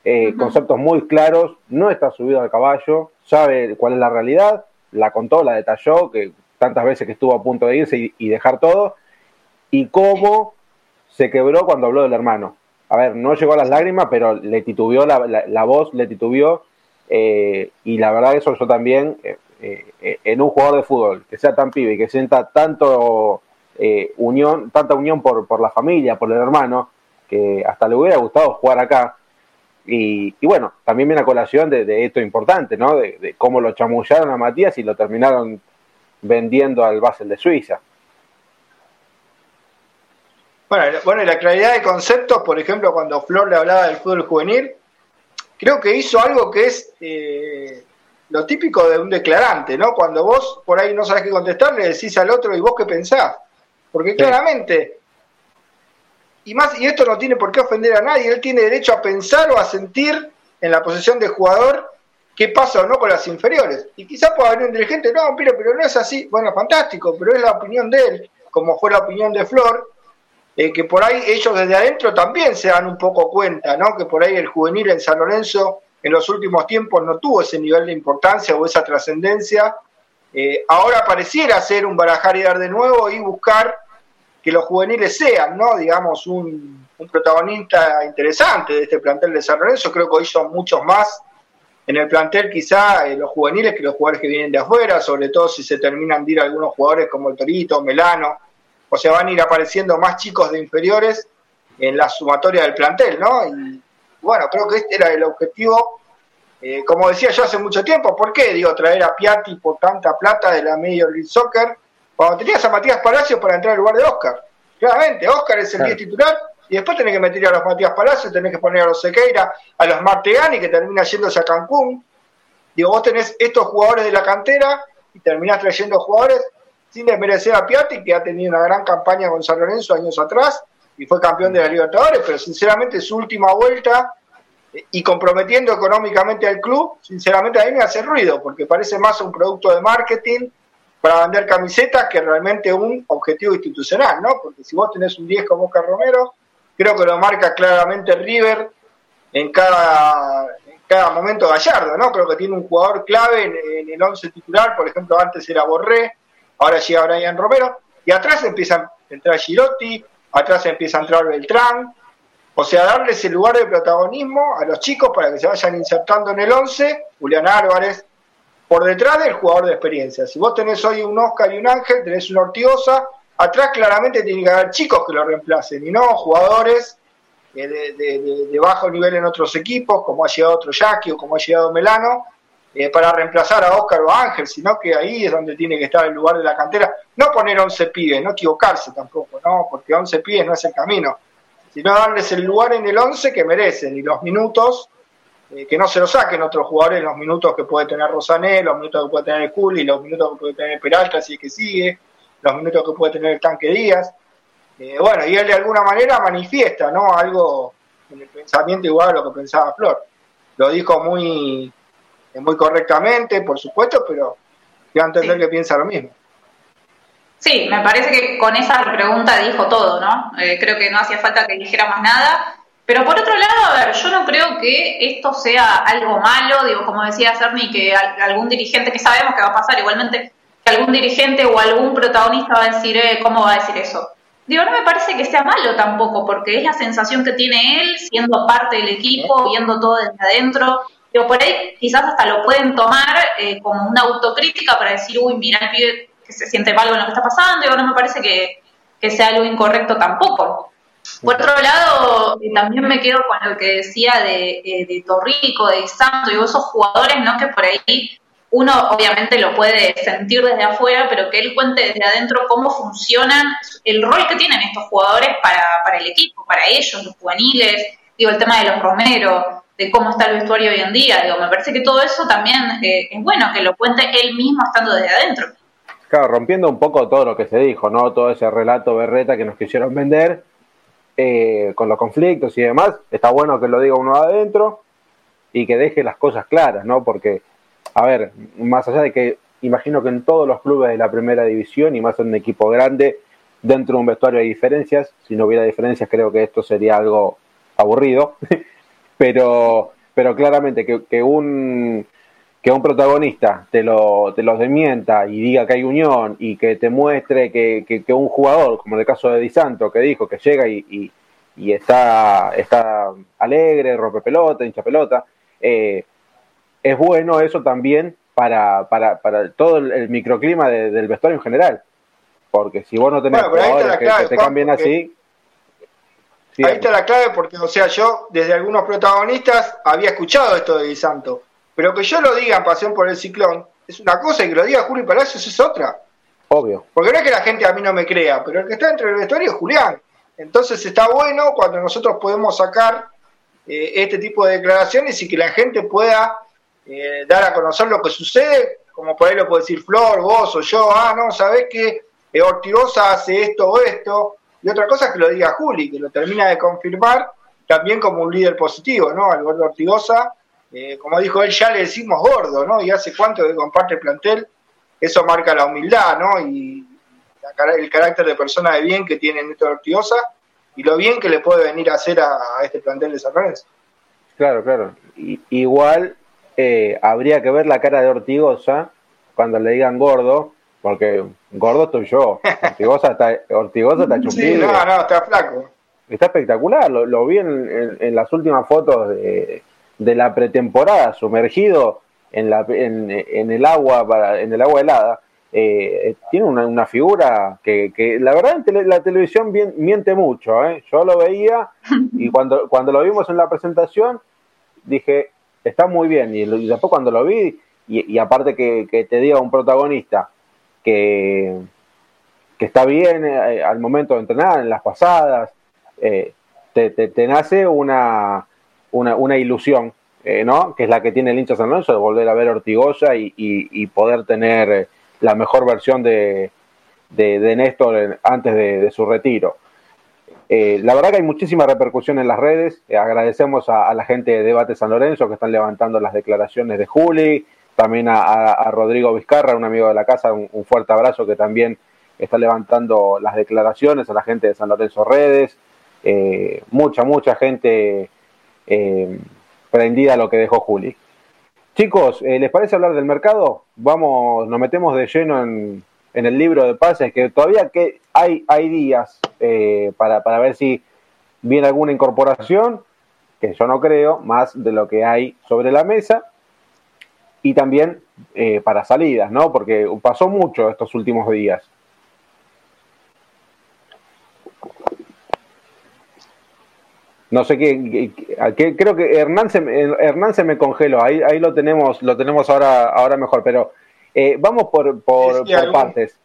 eh, conceptos muy claros, no está subido al caballo, sabe cuál es la realidad, la contó, la detalló, que tantas veces que estuvo a punto de irse y, dejar todo, y cómo se quebró cuando habló del hermano. A ver, no llegó a las lágrimas, pero le titubeó la, voz, le titubeó, eh, y la verdad eso yo también, eh, en un jugador de fútbol que sea tan pibe y que sienta tanto unión, tanta unión por, por la familia, por el hermano, que hasta le hubiera gustado jugar acá, y, bueno, también viene a colación de, esto importante, ¿no? De, cómo lo chamullaron a Matías y lo terminaron vendiendo al Basel de Suiza. Bueno, bueno, y la claridad de conceptos, por ejemplo, cuando Flor le hablaba del fútbol juvenil, creo que hizo algo que es eh, lo típico de un declarante, ¿no? Cuando vos por ahí no sabes qué contestar, le decís al otro y vos qué pensás. Porque claramente y más, y esto no tiene por qué ofender a nadie, él tiene derecho a pensar o a sentir en la posición de jugador qué pasa o no con las inferiores. Y quizá pueda haber un dirigente, no, pero, pero no es así, bueno, fantástico, pero es la opinión de él, como fue la opinión de Flor, eh, que por ahí ellos desde adentro también se dan un poco cuenta, ¿no? Que por ahí el juvenil en San Lorenzo en los últimos tiempos no tuvo ese nivel de importancia o esa trascendencia. Eh, ahora pareciera ser un barajar y dar de nuevo y buscar que los juveniles sean, ¿no? Digamos, un, protagonista interesante de este plantel de San Lorenzo. Creo que hoy son muchos más en el plantel, quizá eh, los juveniles, que los jugadores que vienen de afuera, sobre todo si se terminan de ir algunos jugadores como el Torito, Melano, o sea, van a ir apareciendo más chicos de inferiores en la sumatoria del plantel, ¿no? Y bueno, creo que este era el objetivo. Eh, como decía yo hace mucho tiempo, ¿por qué digo traer a Piatti por tanta plata de la Major League Soccer? Cuando tenías a Matías Palacios para entrar al lugar de Oscar. Claramente, Oscar es el 10 titular y después tenés que meter a los Matías Palacios, tenés que poner a los Sequeira, a los Martegani que termina yéndose a Cancún. Digo, vos tenés estos jugadores de la cantera y terminás trayendo jugadores sin desmerecer a Piatti, que ha tenido una gran campaña con San Lorenzo años atrás y fue campeón de la Libertadores, pero sinceramente su última vuelta y comprometiendo económicamente al club, sinceramente a mí me hace ruido, porque parece más un producto de marketing para vender camisetas que realmente un objetivo institucional, ¿no? Porque si vos tenés un 10 como Oscar Romero, creo que lo marca claramente River en cada, en cada momento Gallardo, ¿no? Creo que tiene un jugador clave en, el 11 titular, por ejemplo, antes era Borré, ahora llega Brian Romero, y atrás empieza a entrar Girotti, atrás empieza a entrar Beltrán, o sea, darles el lugar de protagonismo a los chicos para que se vayan insertando en el 11, Julián Álvarez, por detrás del jugador de experiencia. Si vos tenés hoy un Oscar y un Ángel, tenés una Ortigosa, atrás claramente tiene que haber chicos que lo reemplacen y no jugadores eh, de, bajo nivel en otros equipos, como ha llegado otro Jackie o como ha llegado Melano, eh, para reemplazar a Oscar o a Ángel, sino que ahí es donde tiene que estar el lugar de la cantera. No poner 11 pibes, no equivocarse tampoco, ¿no? porque 11 pibes no es el camino, sino darles el lugar en el 11 que merecen y los minutos, eh, que no se lo saquen otros jugadores, los minutos que puede tener Rosané, los minutos que puede tener Juli, los minutos que puede tener Peralta, si es que sigue, los minutos que puede tener el Tanque Díaz. Eh, bueno, y él de alguna manera manifiesta, ¿no? Algo en el pensamiento igual a lo que pensaba Flor. Lo dijo muy muy correctamente, por supuesto, pero quiero entender que piensa lo mismo. Sí, me parece que con esa pregunta dijo todo, ¿no? Eh, creo que no hacía falta que dijera más nada. Pero por otro lado, a ver, yo no creo que esto sea algo malo, digo, como decía Cerny, que algún dirigente, que sabemos que va a pasar igualmente, que algún dirigente o algún protagonista va a decir, eh, ¿cómo va a decir eso? Digo, no me parece que sea malo tampoco, porque es la sensación que tiene él siendo parte del equipo, viendo todo desde adentro, Digo, por ahí quizás hasta lo pueden tomar eh, como una autocrítica para decir, uy, mira el pibe que se siente mal con lo que está pasando, digo, no me parece que, sea algo incorrecto tampoco. Por otro lado, eh, también me quedo con lo que decía de, eh, de Torrico, de Santo, digo, esos jugadores, ¿no? Que por ahí uno obviamente lo puede sentir desde afuera, pero que él cuente desde adentro cómo funcionan, el rol que tienen estos jugadores para, para el equipo, para ellos, los juveniles, digo, el tema de los Romero, de cómo está el vestuario hoy en día. Digo, me parece que todo eso también eh, es bueno, que lo cuente él mismo estando desde adentro. Claro, rompiendo un poco todo lo que se dijo, ¿no? Todo ese relato berreta que nos quisieron vender eh, con los conflictos y demás. Está bueno que lo diga uno adentro y que deje las cosas claras, ¿no? Porque, a ver, más allá de que imagino que en todos los clubes de la primera división y más en un equipo grande, dentro de un vestuario hay diferencias. Si no hubiera diferencias, creo que esto sería algo aburrido. pero, pero claramente que, que un que un protagonista te lo, te los desmienta y diga que hay unión y que te muestre que, que, un jugador, como en el caso de Di Santo, que dijo que llega y, y, está, está alegre, rompe pelota, hincha pelota, eh, es bueno eso también para, para, para todo el, microclima del vestuario en general. Porque si vos no tenés jugadores que, te cambien así, Ahí está la clave porque, o sea, yo desde algunos protagonistas había escuchado esto de Di Santo, pero que yo lo diga en Pasión por el Ciclón es una cosa y que lo diga Julio Palacios es otra. Obvio. Porque no es que la gente a mí no me crea, pero el que está dentro del vestuario es Julián. Entonces está bueno cuando nosotros podemos sacar eh, este tipo de declaraciones y que la gente pueda eh, dar a conocer lo que sucede, como por ahí lo puede decir Flor, vos o yo, ah, no, sabés que eh, Ortigosa hace esto o esto, y otra cosa es que lo diga Juli, que lo termina de confirmar también como un líder positivo, ¿no? Al gordo Ortigosa, eh, como dijo él, ya le decimos gordo, ¿no? Y hace cuánto que comparte el plantel, eso marca la humildad, ¿no? Y el carácter de persona de bien que tiene Néstor Ortigosa y lo bien que le puede venir a hacer a, este plantel de San Lorenzo. Claro, claro. igual eh, habría que ver la cara de Ortigosa cuando le digan gordo, porque gordo estoy yo. Ortigosa está, Ortigosa está Sí, no, no, está flaco. Está espectacular. Lo, vi en, las últimas fotos de, la pretemporada, sumergido en, la, en, el agua para, en el agua helada. Eh, tiene una, figura que, la verdad en la televisión miente mucho. ¿eh? Yo lo veía y cuando, cuando lo vimos en la presentación dije, está muy bien. Y, después cuando lo vi, y, aparte que, que, te diga un protagonista que, que está bien eh, al momento de entrenar, en las pasadas, eh, te, te, nace una, una, una ilusión, eh, ¿no? Que es la que tiene el hincha San Lorenzo de volver a ver Ortigosa y, y, poder tener la mejor versión de, de, Néstor antes de, su retiro. Eh, la verdad que hay muchísima repercusión en las redes. Eh, agradecemos a, la gente de Debate San Lorenzo que están levantando las declaraciones de Juli, también a, Rodrigo Vizcarra, un amigo de la casa, un, fuerte abrazo que también está levantando las declaraciones a la gente de San Lorenzo Redes. Eh, mucha, mucha gente prendida a lo que dejó Juli. Chicos, ¿les parece hablar del mercado? Vamos, nos metemos de lleno en, en el libro de pases, que todavía que hay, hay días eh, para, para ver si viene alguna incorporación, que yo no creo, más de lo que hay sobre la mesa, y también eh, para salidas, ¿no? Porque pasó mucho estos últimos días. No sé qué, creo que Hernán se, Hernán se me congeló, ahí, ahí lo tenemos, lo tenemos ahora, ahora mejor, pero eh, vamos por, por, partes.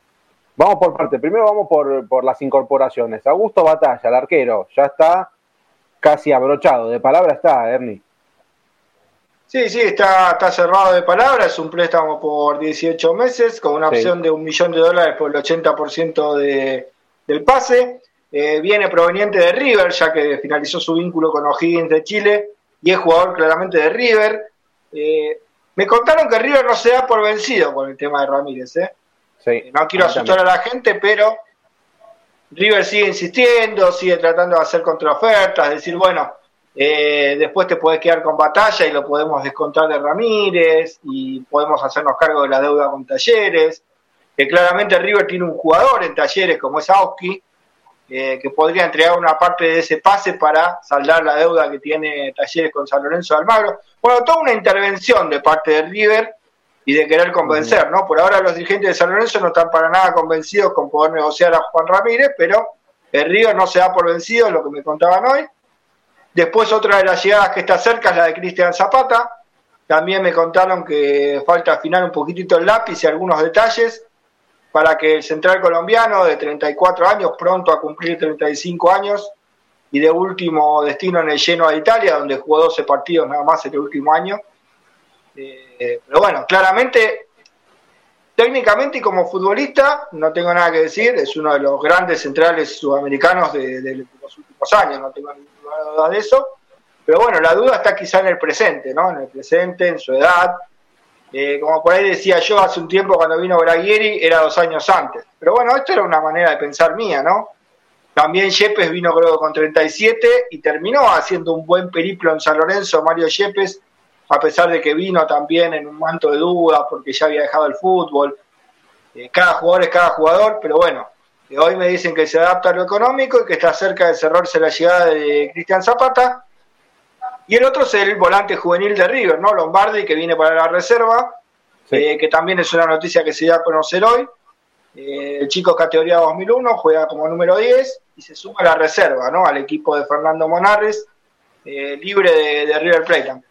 Vamos por partes. Primero vamos por, por las incorporaciones. Augusto Batalla, el arquero, ya está casi abrochado. De palabra está, Ernie. Sí, sí, está, está cerrado de palabra. Es un préstamo por 18 meses con una opción de un millón de dólares por el 80% de, del pase. Eh, viene proveniente de River, ya que finalizó su vínculo con O'Higgins de Chile y es jugador claramente de River. Eh, me contaron que River no se da por vencido con el tema de Ramírez. ¿eh? no quiero asustar a la gente, pero River sigue insistiendo, sigue tratando de hacer contraofertas, decir, bueno, eh, después te puedes quedar con batalla y lo podemos descontar de Ramírez y podemos hacernos cargo de la deuda con Talleres. Que claramente River tiene un jugador en Talleres como es Auski, eh, que podría entregar una parte de ese pase para saldar la deuda que tiene Talleres con San Lorenzo de Almagro. Bueno, toda una intervención de parte de River y de querer convencer, ¿no? Por ahora los dirigentes de San Lorenzo no están para nada convencidos con poder negociar a Juan Ramírez, pero el River no se da por vencido, es lo que me contaban hoy. Después otra de las llegadas que está cerca es la de Cristian Zapata. También me contaron que falta afinar un poquitito el lápiz y algunos detalles para que el central colombiano de 34 años, pronto a cumplir 35 años, y de último destino en el lleno a Italia, donde jugó 12 partidos nada más en el último año. Eh, pero bueno, claramente, técnicamente y como futbolista, no tengo nada que decir, es uno de los grandes centrales sudamericanos de, de los últimos años, no tengo ninguna duda de eso. Pero bueno, la duda está quizá en el presente, ¿no? En el presente, en su edad, eh, como por ahí decía yo hace un tiempo cuando vino Braguieri, era dos años antes. Pero bueno, esto era una manera de pensar mía, ¿no? También Yepes vino creo con 37 y terminó haciendo un buen periplo en San Lorenzo, Mario Yepes, a pesar de que vino también en un manto de dudas porque ya había dejado el fútbol. Eh, cada jugador es cada jugador, pero bueno, eh, hoy me dicen que se adapta a lo económico y que está cerca de cerrarse la llegada de Cristian Zapata y el otro es el volante juvenil de River, ¿no? Lombardi, que viene para la reserva, eh, que también es una noticia que se da a conocer hoy. Eh, el chico categoría 2001 juega como número 10 y se suma a la reserva, ¿no? Al equipo de Fernando Monarres, eh, libre de, River Plate.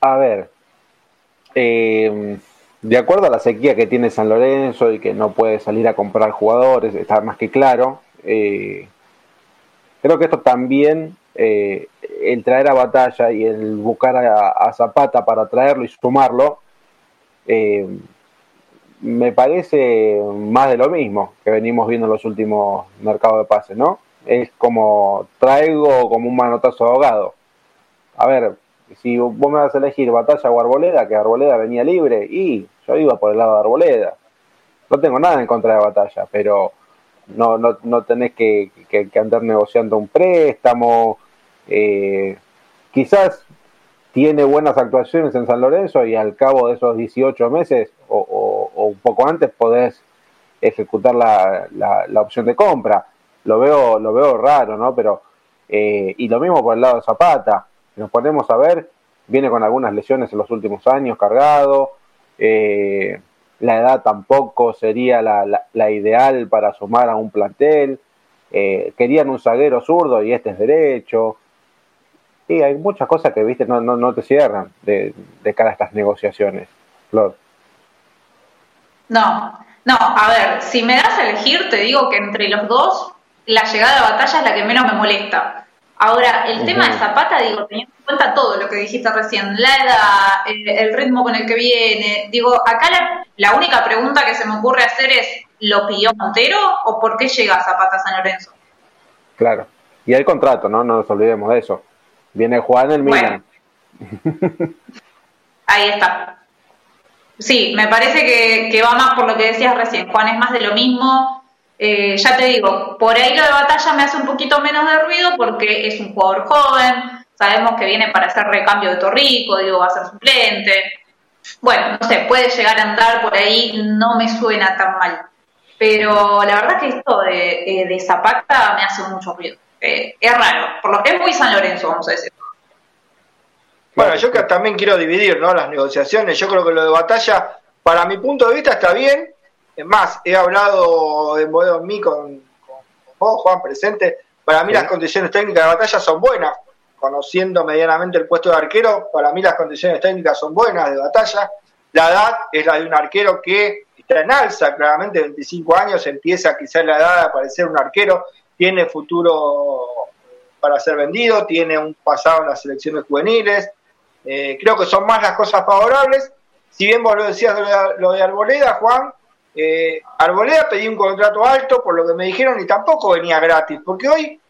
A ver, de acuerdo a la sequía que tiene San Lorenzo y que no puede salir a comprar jugadores, está más que claro. Creo que esto también eh, el traer a batalla y el buscar a, Zapata para traerlo y sumarlo, eh, me parece más de lo mismo que venimos viendo en los últimos mercados de pases, ¿no? Es como traigo como un manotazo ahogado. A ver, si vos me vas a elegir batalla o arboleda, que arboleda venía libre, y yo iba por el lado de arboleda. No tengo nada en contra de batalla, pero no, no, no tenés que, que andar negociando un préstamo, eh, quizás tiene buenas actuaciones en San Lorenzo y al cabo de esos 18 meses o, un poco antes podés ejecutar la, la, opción de compra. Lo veo, lo veo raro, ¿no? Pero, eh, y lo mismo por el lado de Zapata. Nos ponemos a ver, viene con algunas lesiones en los últimos años, cargado. Eh, la edad tampoco sería la, la, ideal para sumar a un plantel. querían un zaguero zurdo y este es derecho. Sí, hay muchas cosas que, viste, no, no, no te cierran de, de cara a estas negociaciones, Flor. No, no, a ver, si me das a elegir, te digo que entre los dos, la llegada de batalla es la que menos me molesta. Ahora, el tema de Zapata, digo, teniendo en cuenta todo lo que dijiste recién, la edad, el, ritmo con el que viene, digo, acá la, la, única pregunta que se me ocurre hacer es, ¿lo pidió Montero o por qué llega Zapata a San Lorenzo? Claro, y hay contrato, ¿no? No nos olvidemos de eso. Viene Juan el Milan. ahí está. Sí, me parece que, que va más por lo que decías recién, Juan, es más de lo mismo eh, ya te digo, por ahí lo de batalla me hace un poquito menos de ruido porque es un jugador joven, sabemos que viene para hacer recambio de Torrico, digo, va a ser suplente. Bueno, no sé, puede llegar a andar por ahí, no me suena tan mal. Pero la verdad que esto de, eh, de Zapata me hace mucho ruido. Eh, es raro, por lo que es muy San Lorenzo, vamos a decir. Bueno, yo que también quiero dividir ¿no? las negociaciones. Yo creo que lo de batalla, para mi punto de vista, está bien, es más, he hablado en Bodeo en mí con, vos, Juan, presente. Para mí las condiciones técnicas de batalla son buenas. Conociendo medianamente el puesto de arquero, para mí las condiciones técnicas son buenas de batalla. La edad es la de un arquero que está en alza, claramente 25 años, empieza quizás la edad de aparecer un arquero, tiene futuro para ser vendido, tiene un pasado en las selecciones juveniles. Eh, creo que son más las cosas favorables. Si bien vos lo decías lo de Arboleda, Juan, eh, Arboleda pedí un contrato alto por lo que me dijeron y tampoco venía gratis, porque hoy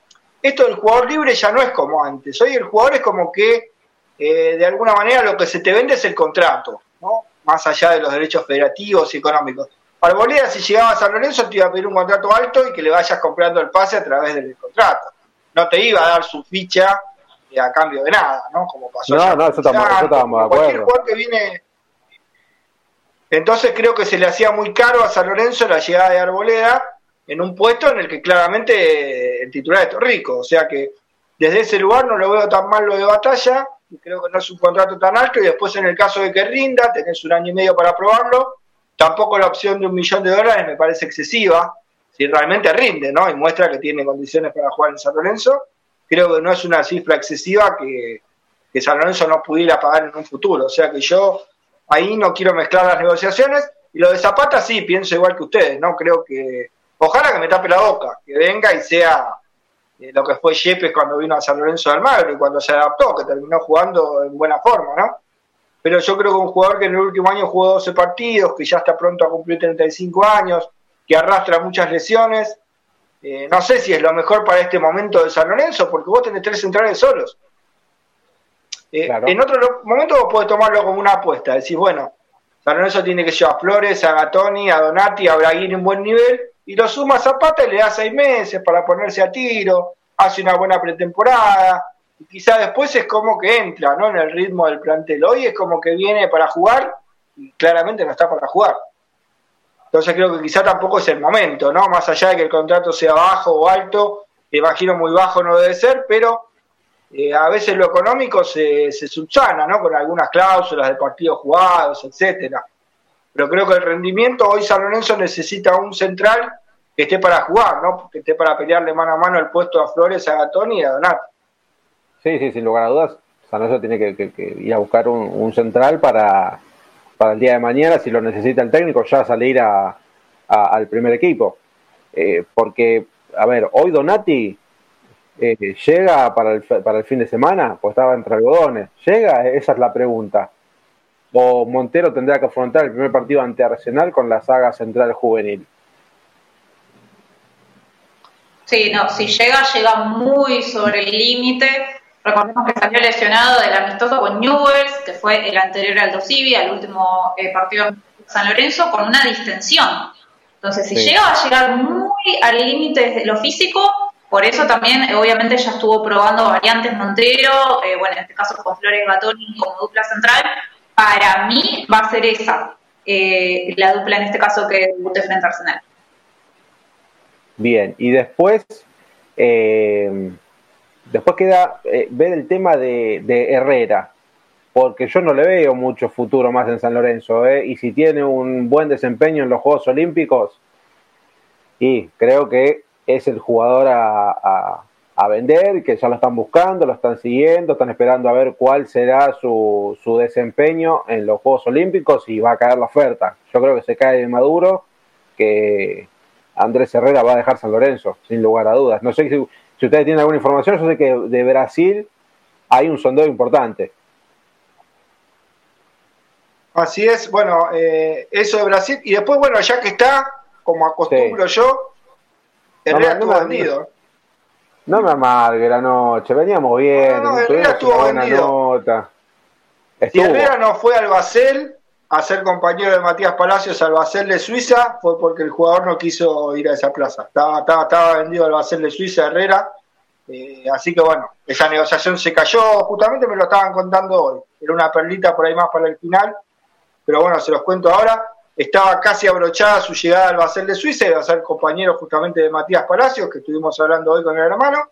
esto del jugador libre ya no es como antes. Hoy el jugador es como que eh, de alguna manera lo que se te vende es el contrato, ¿no? más allá de los derechos federativos y económicos. Arboleda, si llegaba a San Lorenzo, te iba a pedir un contrato alto y que le vayas comprando el pase a través del contrato. No te iba a dar su ficha eh, a cambio de nada, ¿no? Como pasó. No, no, eso estamos, de acuerdo. Cualquier jugador que viene entonces creo que se le hacía muy caro a San Lorenzo la llegada de Arboleda en un puesto en el que claramente el titular es Torrico. O sea que desde ese lugar no lo veo tan mal lo de batalla, y creo que no es un contrato tan alto, y después en el caso de que rinda, tenés un año y medio para probarlo, tampoco la opción de un millón de dólares me parece excesiva, si realmente rinde, ¿no? Y muestra que tiene condiciones para jugar en San Lorenzo, creo que no es una cifra excesiva que, que San Lorenzo no pudiera pagar en un futuro. O sea que yo ahí no quiero mezclar las negociaciones. Y lo de Zapata sí, pienso igual que ustedes, ¿no? Creo que, ojalá que me tape la boca, que venga y sea eh, lo que fue Yepes cuando vino a San Lorenzo del Magro y cuando se adaptó, que terminó jugando en buena forma, ¿no? Pero yo creo que un jugador que en el último año jugó 12 partidos, que ya está pronto a cumplir 35 años, que arrastra muchas lesiones, eh, no sé si es lo mejor para este momento de San Lorenzo, porque vos tenés tres centrales solos. Eh, en otro momento vos podés tomarlo como una apuesta, decir, bueno, San Lorenzo tiene que llevar a Flores, a Gatoni, a Donati, a Braguín en buen nivel, y lo suma a Zapata y le da seis meses para ponerse a tiro, hace una buena pretemporada, y quizá después es como que entra ¿no? en el ritmo del plantel. Hoy es como que viene para jugar y claramente no está para jugar. Entonces creo que quizá tampoco es el momento, ¿no? Más allá de que el contrato sea bajo o alto, imagino muy bajo no debe ser, pero eh, a veces lo económico se, se subsana, ¿no? Con algunas cláusulas de partidos jugados, etcétera. Pero creo que el rendimiento, hoy San Lorenzo necesita un central que esté para jugar, ¿no? Que esté para pelearle mano a mano el puesto a Flores, a Gatón y a Donato. Sí, sí, sin lugar a dudas. San Lorenzo tiene que, ir a buscar un, central para, para, el día de mañana, si lo necesita el técnico, ya salir a, al primer equipo. Eh, porque, a ver, hoy Donati eh, ¿Llega para el, para el fin de semana? Pues estaba entre algodones. ¿Llega? Esa es la pregunta. ¿O Montero tendrá que afrontar el primer partido ante Arsenal con la saga central juvenil? Sí, no, si llega, llega muy sobre el límite. Recordemos que salió lesionado del amistoso con Newells, que fue el anterior al Dosivi, al último eh, partido de San Lorenzo, con una distensión. Entonces, si llega, va a llegar muy al límite desde lo físico por eso también, eh, obviamente, ya estuvo probando variantes Montero, eh, bueno, en este caso con Flores Gatoni como dupla central. Para mí va a ser esa, eh, la dupla en este caso que debute frente a Arsenal. Bien, y después, después queda ver el tema de, de, Herrera, porque yo no le veo mucho futuro más en San Lorenzo, y si tiene un buen desempeño en los Juegos Olímpicos, y creo que es el jugador a, a, vender, que ya lo están buscando, lo están siguiendo, están esperando a ver cuál será su, su desempeño en los Juegos Olímpicos y va a caer la oferta. Yo creo que se cae de Maduro, que, Andrés Herrera va a dejar San Lorenzo, sin lugar a dudas. No sé si, si ustedes tienen alguna información, yo sé que de Brasil hay un sondeo importante. Así es, bueno, eh, eso de Brasil. Y después, bueno, ya que está, como acostumbro yo, Herrera estuvo vendido. No me amargue la noche, veníamos bien. No, Herrera estuvo vendido. Si Herrera no fue al Basel a ser compañero de Matías Palacios al Basel de Suiza, fue porque el jugador no quiso ir a esa plaza. Estaba, estaba, estaba vendido al Basel de Suiza Herrera. Eh, así que bueno, esa negociación se cayó, justamente me lo estaban contando hoy. Era una perlita por ahí más para el final pero bueno, se los cuento ahora. Estaba casi abrochada su llegada al Basel de Suiza, iba a ser compañero justamente de Matías Palacios, que estuvimos hablando hoy con el hermano.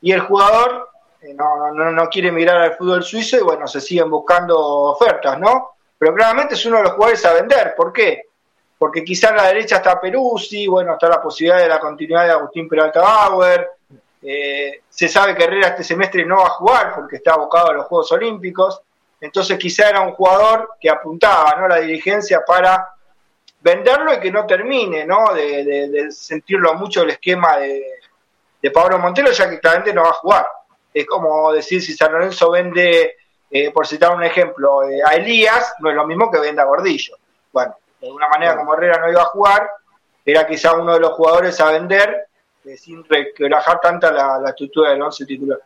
Y el jugador eh, no, no, no quiere mirar al fútbol suizo y bueno, se siguen buscando ofertas, ¿no? Pero claramente es uno de los jugadores a vender. ¿Por qué? Porque quizás a la derecha está Peruzzi, bueno, está la posibilidad de la continuidad de Agustín Peralta Bauer. Eh, se sabe que Herrera este semestre no va a jugar porque está abocado a los Juegos Olímpicos. Entonces quizá era un jugador que apuntaba ¿no? la dirigencia para venderlo y que no termine ¿no? De, sentirlo mucho el esquema de, Pablo Montero, ya que claramente no va a jugar. Es como decir si San Lorenzo vende, eh, por citar un ejemplo, eh, a Elías, no es lo mismo que venda a Gordillo. Bueno, de alguna manera como Herrera no iba a jugar, era quizá uno de los jugadores a vender eh, sin relajar tanta la, la estructura del once titular.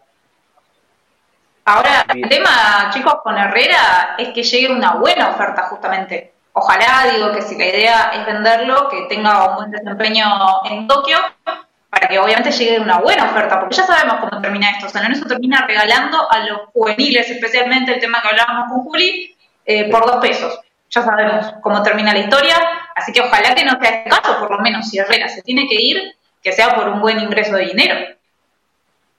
Ahora, el tema, chicos, con Herrera es que llegue una buena oferta, justamente. Ojalá, digo, que si la idea es venderlo, que tenga un buen desempeño en Tokio, para que obviamente llegue una buena oferta, porque ya sabemos cómo termina esto. San Lorenzo termina regalando a los juveniles, especialmente el tema que hablábamos con Juli, eh, por dos pesos. Ya sabemos cómo termina la historia, así que ojalá que no sea el caso, por lo menos si Herrera se tiene que ir, que sea por un buen ingreso de dinero.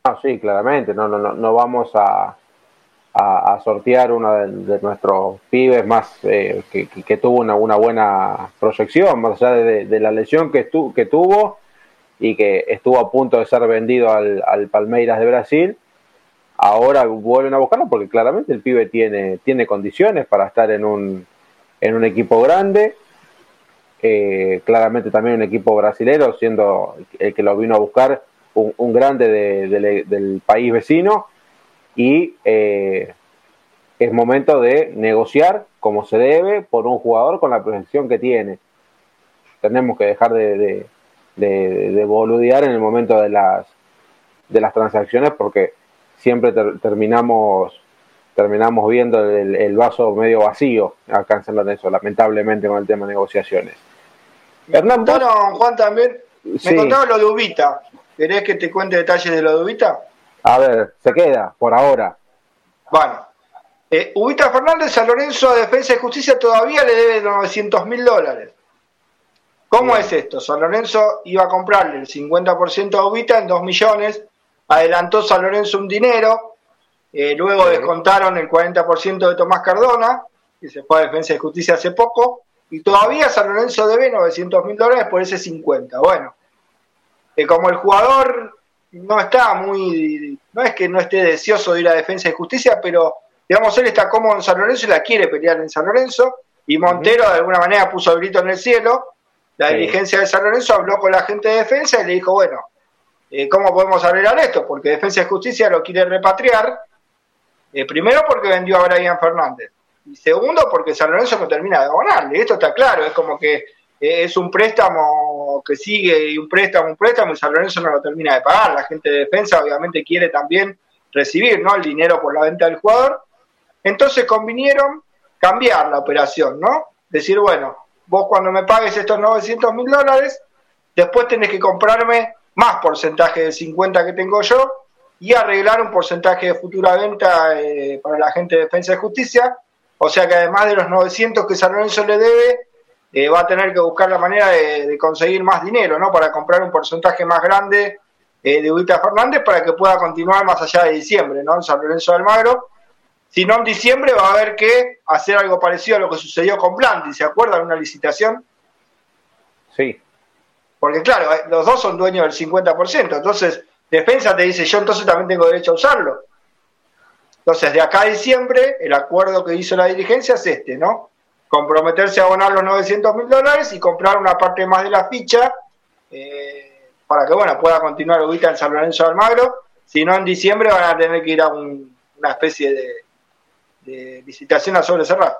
Ah, sí, claramente, no, no, no, no vamos a, a, sortear uno de, nuestros pibes más eh, que, tuvo una, una, buena proyección, más allá de, la lesión que, que tuvo y que estuvo a punto de ser vendido al, Palmeiras de Brasil. Ahora vuelven a buscarlo porque claramente el pibe tiene, tiene condiciones para estar en un, en un equipo grande. Eh, claramente también un equipo brasilero, siendo el que lo vino a buscar un, grande del país vecino y eh, es momento de negociar como se debe por un jugador con la proyección que tiene. Tenemos que dejar de, de, boludear en el momento de las, de las transacciones porque siempre terminamos terminamos viendo el, vaso medio vacío en eso, lamentablemente con el tema de negociaciones. Hernán, Juan también, me contaba lo de Ubita. ¿Querés que te cuente detalles de lo de Ubita? A ver, se queda por ahora. Bueno, eh, Ubita Fernández a Lorenzo de Defensa y Justicia todavía le debe 900 mil dólares. ¿Cómo es esto? San Lorenzo iba a comprarle el 50% a Ubita en 2 millones, adelantó San Lorenzo un dinero, eh, luego descontaron el 40% de Tomás Cardona, que se fue a Defensa y Justicia hace poco, y todavía San Lorenzo debe 900 mil dólares por ese 50. Bueno, como el jugador no está muy, no es que no esté deseoso de ir a Defensa y Justicia, pero digamos, él está cómodo en San Lorenzo y la quiere pelear en San Lorenzo, y Montero de alguna manera puso el grito en el cielo, la dirigencia de San Lorenzo habló con la gente de defensa y le dijo, bueno, eh, ¿cómo podemos arreglar esto? Porque Defensa y Justicia lo quiere repatriar, eh, primero porque vendió a Brian Fernández, y segundo porque San Lorenzo no termina de abonarle, esto está claro, es como que es un préstamo que sigue y un préstamo, un préstamo y San Lorenzo no lo termina de pagar. La gente de defensa obviamente quiere también recibir ¿no? el dinero por la venta del jugador. Entonces convinieron cambiar la operación, ¿no? Decir, bueno, vos cuando me pagues estos 900 mil dólares, después tenés que comprarme más porcentaje del 50 que tengo yo y arreglar un porcentaje de futura venta eh, para la gente de Defensa y Justicia. O sea que además de los 900 que San Lorenzo le debe, eh, va a tener que buscar la manera de, conseguir más dinero, ¿no? Para comprar un porcentaje más grande eh, de Ubita Fernández para que pueda continuar más allá de diciembre, ¿no? En San Lorenzo de Almagro. Si no en diciembre va a haber que hacer algo parecido a lo que sucedió con Blanti, ¿se acuerdan? Una licitación. Sí. Porque claro, eh, los dos son dueños del 50%, entonces Defensa te dice, yo entonces también tengo derecho a usarlo. Entonces, de acá a diciembre, el acuerdo que hizo la dirigencia es este, ¿no? Comprometerse a abonar los 900 mil dólares y comprar una parte más de la ficha eh, para que bueno pueda continuar Ubita en San Lorenzo de Almagro. Si no, en diciembre van a tener que ir a una especie de, licitación a sobre cerrado.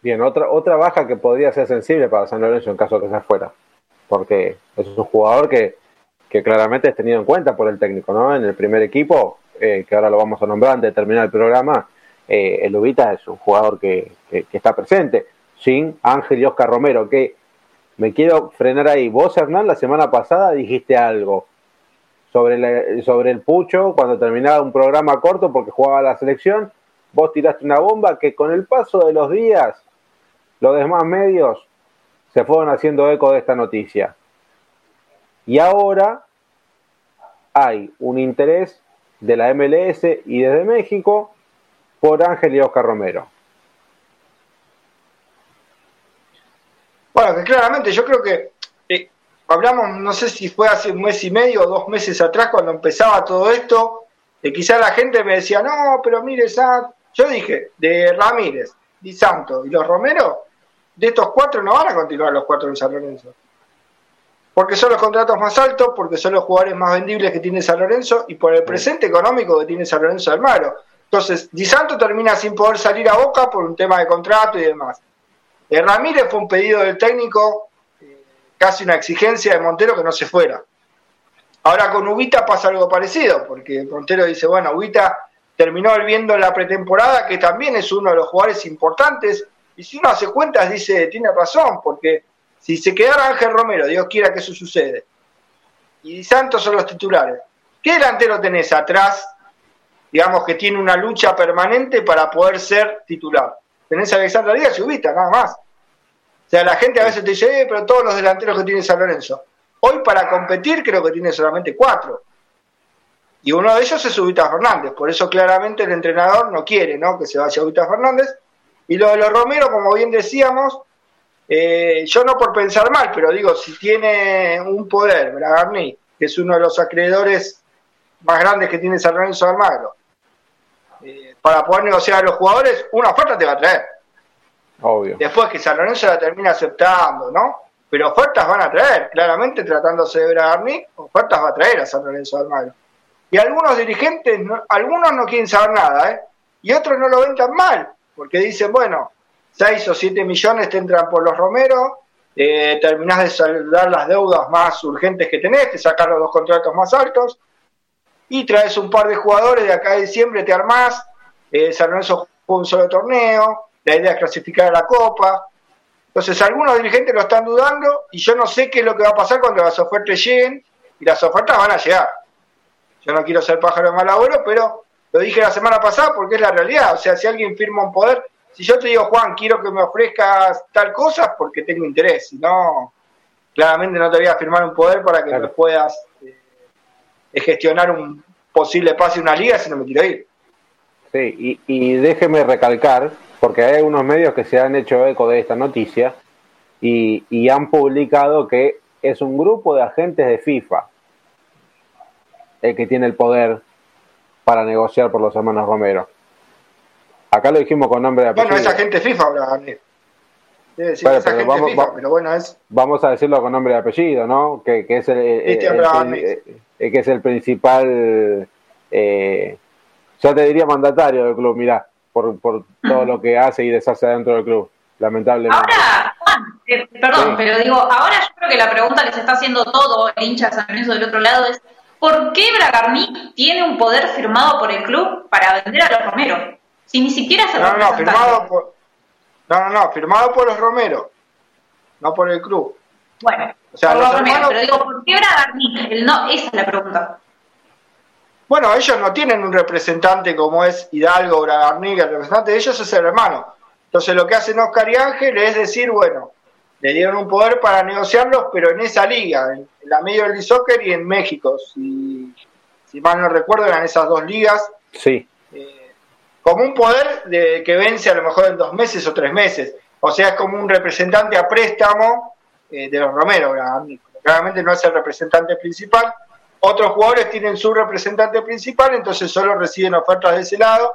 Bien, otra, otra baja que podría ser sensible para San Lorenzo en caso de que sea fuera, porque es un jugador que, que claramente es tenido en cuenta por el técnico, ¿no? En el primer equipo, eh, que ahora lo vamos a nombrar antes de terminar el programa, eh, el Ubita es un jugador que, que, está presente, sin Ángel y Oscar Romero, que me quiero frenar ahí. Vos, Hernán, la semana pasada dijiste algo sobre, sobre el Pucho cuando terminaba un programa corto porque jugaba la selección. Vos tiraste una bomba que con el paso de los días los demás medios se fueron haciendo eco de esta noticia. Y ahora hay un interés de la MLS y desde México por Ángel y Oscar Romero. Bueno, que claramente yo creo que eh, hablamos, no sé si fue hace un mes y medio o dos meses atrás cuando empezaba todo esto, que quizá la gente me decía, no, pero mire, yo dije, de Ramírez, Di Santo y los Romero, de estos cuatro no van a continuar los cuatro en San Lorenzo. Porque son los contratos más altos, porque son los jugadores más vendibles que tiene San Lorenzo y por el presente económico que tiene San Lorenzo del Maro. Entonces, Di Santo termina sin poder salir a Boca por un tema de contrato y demás. Eh, Ramírez fue un pedido del técnico, eh, casi una exigencia de Montero que no se fuera. Ahora con Ubita pasa algo parecido, porque Montero dice, bueno, Ubita terminó viendo la pretemporada, que también es uno de los jugadores importantes y si uno hace cuentas, dice, tiene razón, porque si se quedara Ángel Romero, Dios quiera que eso sucede, y Santos son los titulares, ¿qué delantero tenés atrás, digamos, que tiene una lucha permanente para poder ser titular? Tenés a Alexandra Díaz y Ubita, nada más. Sea, la gente a veces te dice, eh, pero todos los delanteros que tiene San Lorenzo. Hoy para competir creo que tiene solamente cuatro. Y uno de ellos es Ubita Fernández. Por eso claramente el entrenador no quiere ¿no? que se vaya Ubita Fernández y lo de los Romero, como bien decíamos, eh, yo no por pensar mal, pero digo, si tiene un poder, Bragarni, que es uno de los acreedores más grandes que tiene San Lorenzo Almagro, eh, para poder negociar a los jugadores, una oferta te va a traer. Después que San Lorenzo la termina aceptando, ¿no? Pero ofertas van a traer, claramente tratándose de Bragarni, ofertas va a traer a San Lorenzo de Almagro. Y algunos dirigentes, algunos no quieren saber nada, ¿eh? Y otros no lo ven tan mal, porque dicen, bueno, 6 o 7 millones te entran por los Romero, eh, terminás de saldar las deudas más urgentes que tenés, te sacas los dos contratos más altos, y traes un par de jugadores de acá de diciembre, te armás, eh, San Lorenzo juega un solo torneo, la idea es clasificar a la Copa. Entonces algunos dirigentes lo están dudando y yo no sé qué es lo que va a pasar cuando las ofertas lleguen y las ofertas van a llegar. Yo no quiero ser pájaro de mal abuelo, pero lo dije la semana pasada porque es la realidad. O sea, si alguien firma un poder, si yo te digo, Juan, quiero que me ofrezcas tal cosa, porque tengo interés. Si no, claramente no te voy a firmar un poder para que me puedas eh, gestionar un posible pase a una liga si no me quiero ir. Sí, y, déjeme recalcar, porque hay algunos medios que se han hecho eco de esta noticia y, y han publicado que es un grupo de agentes de FIFA el que tiene el poder para negociar por los hermanos Romero. Acá lo dijimos con nombre de apellido. Bueno, esa gente FIFA, Debe decir esa gente vamos, FIFA, pero bueno, es... Vamos a decirlo con nombre de apellido, ¿no? Que, que es el, que es el principal, eh, ya te diría mandatario del club, mirá, por, por todo lo que hace y deshace dentro del club, lamentablemente. Ahora, eh, perdón, pero digo, ahora yo creo que la pregunta que se está haciendo todo el hincha de San Lorenzo del otro lado es ¿por qué Bragarni tiene un poder firmado por el club para vender a los Romero? Si ni siquiera se no, no, firmado por, no, no, no, firmado por los Romero, no por el club. Bueno, o sea, por los, Romero, pero digo, ¿por qué Bragarni? no, esa es la pregunta. Bueno, ellos no tienen un representante como es Hidalgo Bragarni, el representante de ellos es el hermano. Entonces lo que hacen Oscar y Ángel es decir, bueno, le dieron un poder para negociarlos, pero en esa liga, en, la Major League Soccer y en México, si, si mal no recuerdo, eran esas dos ligas. Sí. Eh, como un poder de, que vence a lo mejor en dos meses o tres meses. O sea, es como un representante a préstamo eh, de los Romero. Claramente no es el representante principal. Otros jugadores tienen su representante principal, entonces solo reciben ofertas de ese lado.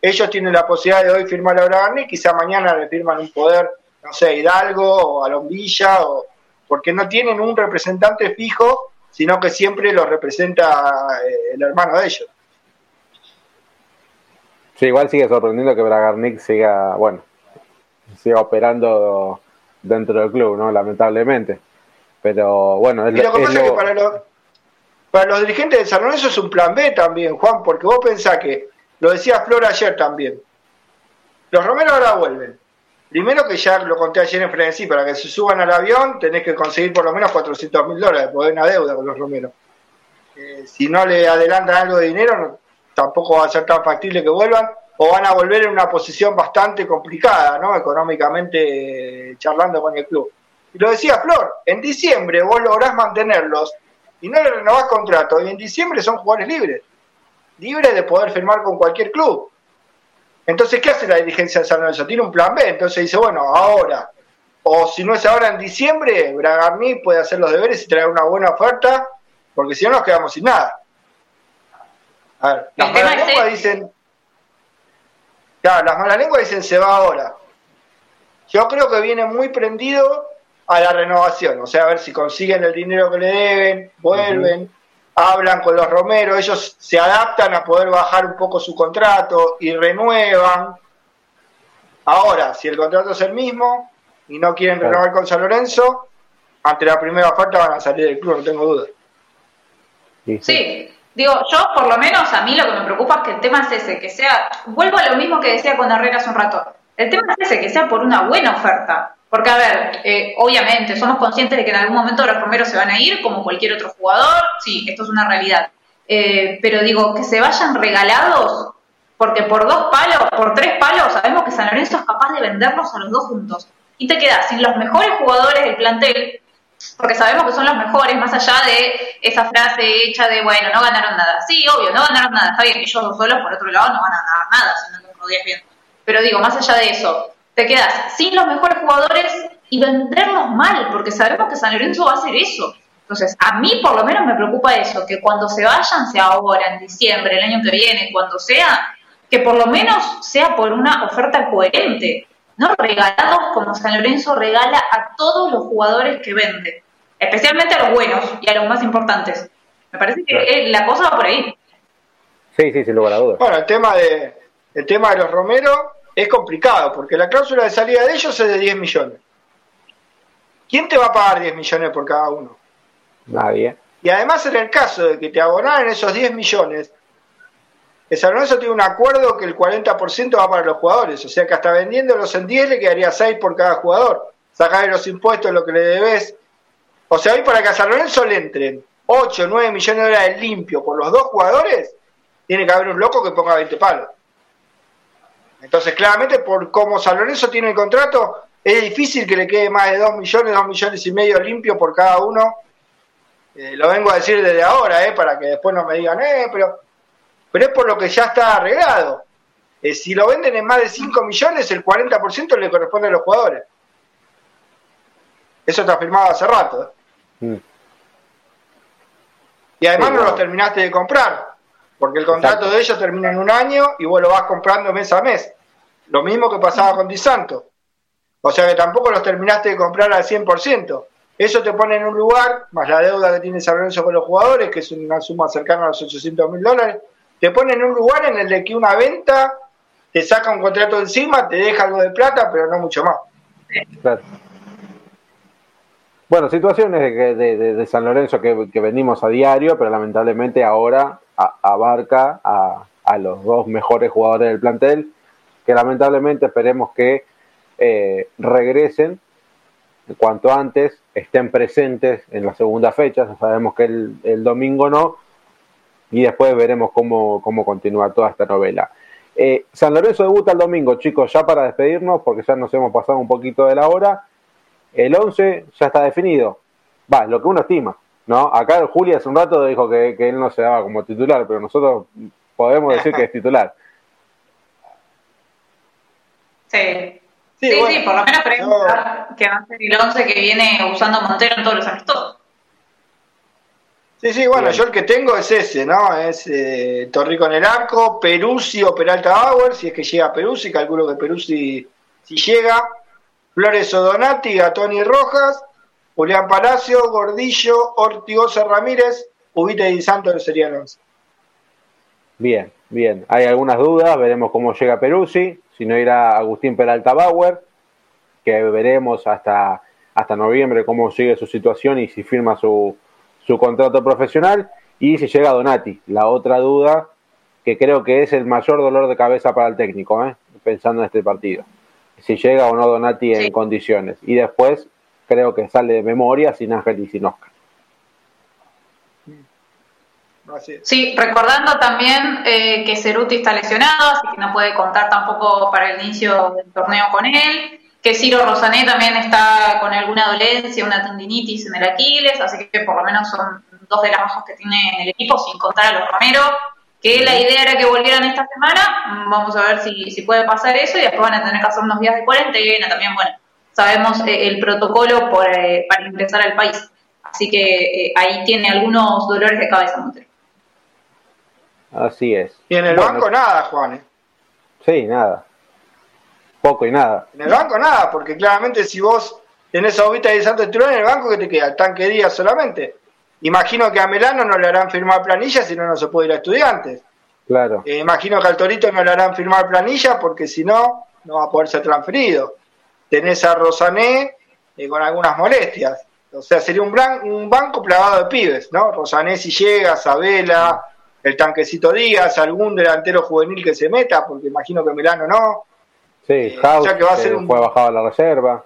Ellos tienen la posibilidad de hoy firmar a Bragarni, quizá mañana le firman un poder no sé, Hidalgo o a Lombilla o, porque no tienen un representante fijo, sino que siempre lo representa eh, el hermano de ellos. Sí, igual sigue sorprendiendo que Bragarnik siga, bueno, siga operando dentro del club, ¿no? Lamentablemente. Pero bueno, es, y lo que pasa es, que para los, para los dirigentes de San Lorenzo es un plan B también, Juan, porque vos pensás que, lo decía Flor ayer también, los Romeros ahora vuelven. Primero que ya lo conté ayer en Frenesí, para que se suban al avión tenés que conseguir por lo menos 400 mil dólares, porque una deuda con los Romeros. Eh, si no le adelantan algo de dinero, tampoco va a ser tan factible que vuelvan, o van a volver en una posición bastante complicada, ¿no? Económicamente eh, charlando con el club. Y lo decía Flor, en diciembre vos lográs mantenerlos y no le renovás contrato, y en diciembre son jugadores libres, libres de poder firmar con cualquier club. Entonces, ¿qué hace la dirigencia de San Lorenzo? Tiene un plan B, entonces dice, bueno, ahora, o si no es ahora en diciembre, Bragarni puede hacer los deberes y traer una buena oferta, porque si no nos quedamos sin nada. A ver, las malas lenguas dicen, claro, las malas lenguas dicen se va ahora. Yo creo que viene muy prendido a la renovación, o sea, a ver si consiguen el dinero que le deben, vuelven, hablan con los romeros, ellos se adaptan a poder bajar un poco su contrato y renuevan. Ahora, si el contrato es el mismo y no quieren renovar con San Lorenzo, ante la primera oferta van a salir del club, no tengo duda. Sí, digo, yo por lo menos a mí lo que me preocupa es que el tema es ese, que sea, vuelvo a lo mismo que decía con Herrera hace un rato, el tema es ese, que sea por una buena oferta. Porque, a ver, eh, obviamente, somos conscientes de que en algún momento los romeros se van a ir, como cualquier otro jugador, sí, esto es una realidad. Eh, pero digo, que se vayan regalados, porque por dos palos, por tres palos, sabemos que San Lorenzo es capaz de venderlos a los dos juntos. Y te quedas sin los mejores jugadores del plantel, porque sabemos que son los mejores, más allá de esa frase hecha de, bueno, no ganaron nada. Sí, obvio, no ganaron nada. Está bien, ellos dos solos, por otro lado, no van a ganar nada si no te rodillas bien. Pero digo, más allá de eso, te quedas sin los mejores jugadores y venderlos mal, porque sabemos que San Lorenzo va a hacer eso. Entonces, a mí por lo menos me preocupa eso, que cuando se vayan, sea ahora, en diciembre, el año que viene, cuando sea, que por lo menos sea por una oferta coherente, no regalados como San Lorenzo regala a todos los jugadores que vende, especialmente a los buenos y a los más importantes. Me parece que la cosa va por ahí. Sí, sí, sin lugar a dudas. Bueno, el tema de, el tema de los Romero es complicado, porque la cláusula de salida de ellos es de 10 millones. ¿Quién te va a pagar 10 millones por cada uno? Nadie. Y además en el caso de que te abonaran esos 10 millones, el San Lorenzo tiene un acuerdo que el 40% va para los jugadores, o sea que hasta vendiéndolos en 10 le quedaría 6 por cada jugador. Sacar los impuestos, lo que le debes. O sea, hoy para que a San Lorenzo le entren 8 o 9 millones de dólares limpio por los dos jugadores, tiene que haber un loco que ponga 20 palos. Entonces, claramente, por como San Lorenzo tiene el contrato, es difícil que le quede más de 2 millones, 2 millones y medio limpio por cada uno. Eh, lo vengo a decir desde ahora, eh, para que después no me digan, eh, pero, pero es por lo que ya está arreglado. Eh, si lo venden en más de 5 millones, el 40% le corresponde a los jugadores. Eso está firmado hace rato. Mm. Y además no los terminaste de comprar, porque el contrato de ellos termina en un año y vos lo vas comprando mes a mes. Lo mismo que pasaba con Di Santo. O sea que tampoco los terminaste de comprar al 100%. Eso te pone en un lugar, más la deuda que tiene San Lorenzo con los jugadores, que es una suma cercana a los 800 mil dólares, te pone en un lugar en el de que una venta te saca un contrato encima, te deja algo de plata, pero no mucho más. Claro. Bueno, situaciones de, San Lorenzo que, venimos a diario, pero lamentablemente ahora abarca a, los dos mejores jugadores del plantel que lamentablemente esperemos que eh, regresen cuanto antes, estén presentes en la segunda fecha, sabemos que el, domingo no, y después veremos cómo, cómo continúa toda esta novela. Eh, San Lorenzo debuta el domingo, chicos, ya para despedirnos, porque ya nos hemos pasado un poquito de la hora. El 11 ya está definido. Va, lo que uno estima, ¿no? Acá Julia hace un rato dijo que, que él no se daba como titular, pero nosotros podemos decir que es titular. Sí. Sí, sí, por lo menos pregunta que va a ser el 11 que viene usando Montero en todos los amistosos. Sí, sí, bueno, yo el que tengo es ese, ¿no? Es eh, Torrico en el arco, Peruzzi o Peralta Bauer, si es que llega Peruzzi, calculo que Peruzzi si llega, Flores O'Donati, Tony Rojas, Julián Palacio, Gordillo, Ortigosa Ramírez, Ubita y Santos serían 11. Bien, bien. Hay algunas dudas, veremos cómo llega Peruzzi, si no irá Agustín Peralta Bauer, que veremos hasta, hasta noviembre cómo sigue su situación y si firma su, su contrato profesional, y si llega Donati. La otra duda, que creo que es el mayor dolor de cabeza para el técnico, ¿eh? pensando en este partido. Si llega o no Donati en condiciones. Y después creo que sale de memoria sin Ángel y sin Oscar. Sí, recordando también eh, que Ceruti está lesionado, así que no puede contar tampoco para el inicio del torneo con él. Que Ciro Rosané también está con alguna dolencia, una tendinitis en el Aquiles, así que por lo menos son dos de las bajas que tiene el equipo, sin contar a los Romero. Que la idea era que volvieran esta semana. Vamos a ver si, si puede pasar eso y después van a tener que hacer unos días de cuarentena también. Bueno, sabemos eh, el protocolo por, eh, para ingresar al país. Así que ahí tiene algunos dolores de cabeza, Montero. Así es. Y en el banco nada, Juan. ¿eh? Sí, nada. Poco y nada. En el banco nada, porque claramente si vos tenés a Ovita y Santos Turón en el banco, que te queda? El tanque Díaz solamente. Imagino que a Melano no le harán firmar planilla, si no, no se puede ir a estudiantes. Claro. Eh, imagino que al Torito no le harán firmar planilla, porque si no, no va a poder ser transferido. Tenés a Rosané eh, con algunas molestias. O sea, sería un, un banco plagado de pibes, ¿no? Rosané si llega, Sabela el tanquecito Díaz, algún delantero juvenil que se meta, porque imagino que Milano no. Sí, eh, House, que va a ser un... fue bajado a la reserva.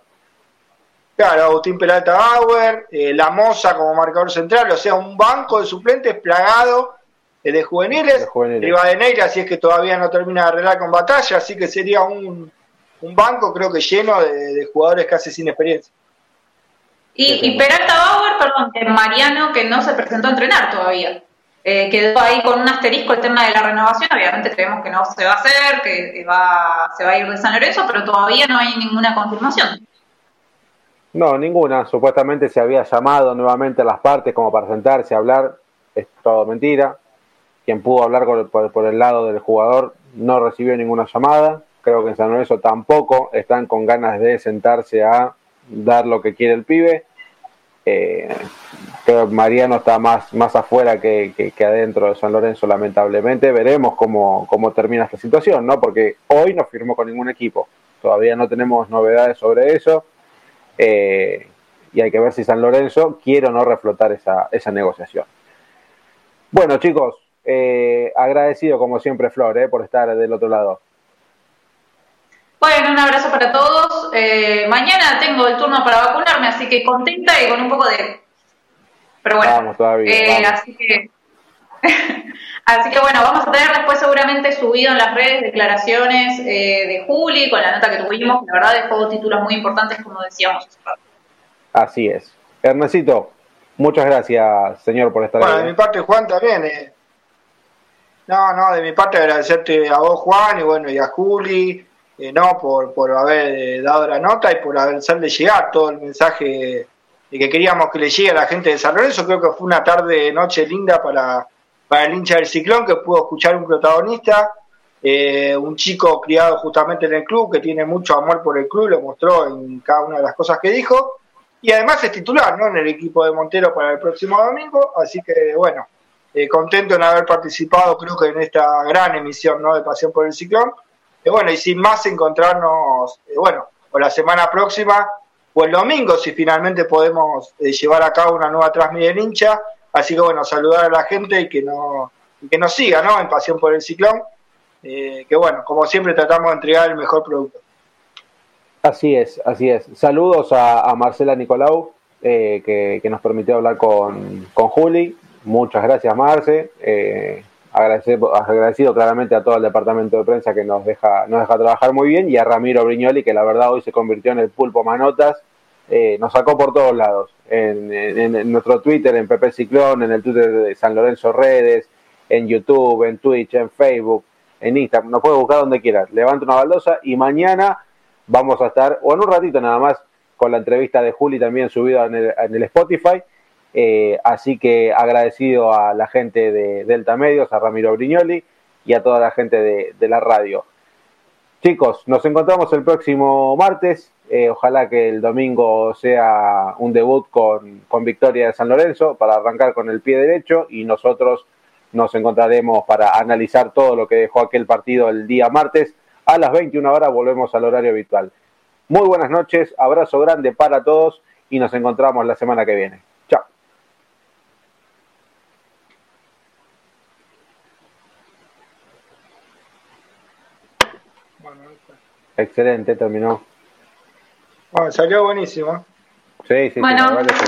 Claro, Agustín Peralta Bauer, eh, La Moza como marcador central, o sea, un banco de suplentes plagado eh, de juveniles. De Neira, si es que todavía no termina de arreglar con batalla, así que sería un, un banco, creo que lleno de, jugadores casi sin experiencia. Y, y Peralta Bauer, perdón, Mariano, que no se presentó a entrenar todavía. Eh, quedó ahí con un asterisco el tema de la renovación, obviamente creemos que no se va a hacer, que va, se va a ir de San Lorenzo, pero todavía no hay ninguna confirmación. No, ninguna. Supuestamente se había llamado nuevamente a las partes como para sentarse a hablar. Es todo mentira. Quien pudo hablar por, por, el lado del jugador no recibió ninguna llamada. Creo que en San Lorenzo tampoco están con ganas de sentarse a dar lo que quiere el pibe. Eh, creo que Mariano está más, más afuera que, que, adentro de San Lorenzo, lamentablemente. Veremos cómo, cómo termina esta situación, ¿no? Porque hoy no firmó con ningún equipo. Todavía no tenemos novedades sobre eso. Eh, y hay que ver si San Lorenzo quiere o no reflotar esa, esa negociación. Bueno, chicos, eh, agradecido como siempre, Flor, eh, por estar del otro lado. Bueno, un abrazo para todos. Eh, mañana tengo el turno para vacunarme, así que contenta y con un poco de... Pero bueno, vamos, todavía, eh, así que... así que bueno, vamos a tener después seguramente subido en las redes declaraciones eh, de Juli con la nota que tuvimos, la verdad dejó títulos muy importantes como decíamos. Así es. Ernestito, muchas gracias señor por estar bueno, de mi parte Juan también. No, no, de mi parte agradecerte a vos Juan y bueno, y a Juli eh, no por, por haber eh, dado la nota y por hacerle llegar todo el mensaje que queríamos que le llegue a la gente de San Lorenzo. Creo que fue una tarde, noche linda para, para el hincha del ciclón que pudo escuchar un protagonista, eh, un chico criado justamente en el club que tiene mucho amor por el club, lo mostró en cada una de las cosas que dijo. Y además es titular ¿no? en el equipo de Montero para el próximo domingo, así que bueno, contento en haber participado creo que en esta gran emisión ¿no? de Pasión por el Ciclón bueno, y sin más encontrarnos, eh, bueno, o la semana próxima o el domingo, si finalmente podemos eh, llevar a cabo una nueva transmisión hincha. Así que bueno, saludar a la gente y que, no, que nos siga, ¿no? En Pasión por el Ciclón. Eh, que bueno, como siempre tratamos de entregar el mejor producto. Así es, así es. Saludos a, Marcela Nicolau, que, que, nos permitió hablar con, con Juli. Muchas gracias, Marce agradecido claramente a todo el departamento de prensa que nos deja, nos deja trabajar muy bien y a Ramiro Brignoli que la verdad hoy se convirtió en el pulpo manotas, eh, nos sacó por todos lados, en, nuestro Twitter, en Pepe Ciclón, en el Twitter de San Lorenzo Redes, en YouTube, en Twitch, en Facebook, en Instagram, nos puede buscar donde quieras, levanta una baldosa y mañana vamos a estar, o en un ratito nada más, con la entrevista de Juli también subida en el, en el Spotify eh, así que agradecido a la gente de Delta Medios, a Ramiro Brignoli y a toda la gente de, la radio. chicos, nos encontramos el próximo martes. Eh, ojalá que el domingo sea un debut con, con victoria de San Lorenzo para arrancar con el pie derecho y nosotros nos encontraremos para analizar todo lo que dejó aquel partido el día martes. A las 21 horas volvemos al horario habitual. Muy buenas noches, abrazo grande para todos y nos encontramos la semana que viene. Excelente, terminó. Bueno, salió buenísimo. Sí, sí, Bueno. sí, vale, sí.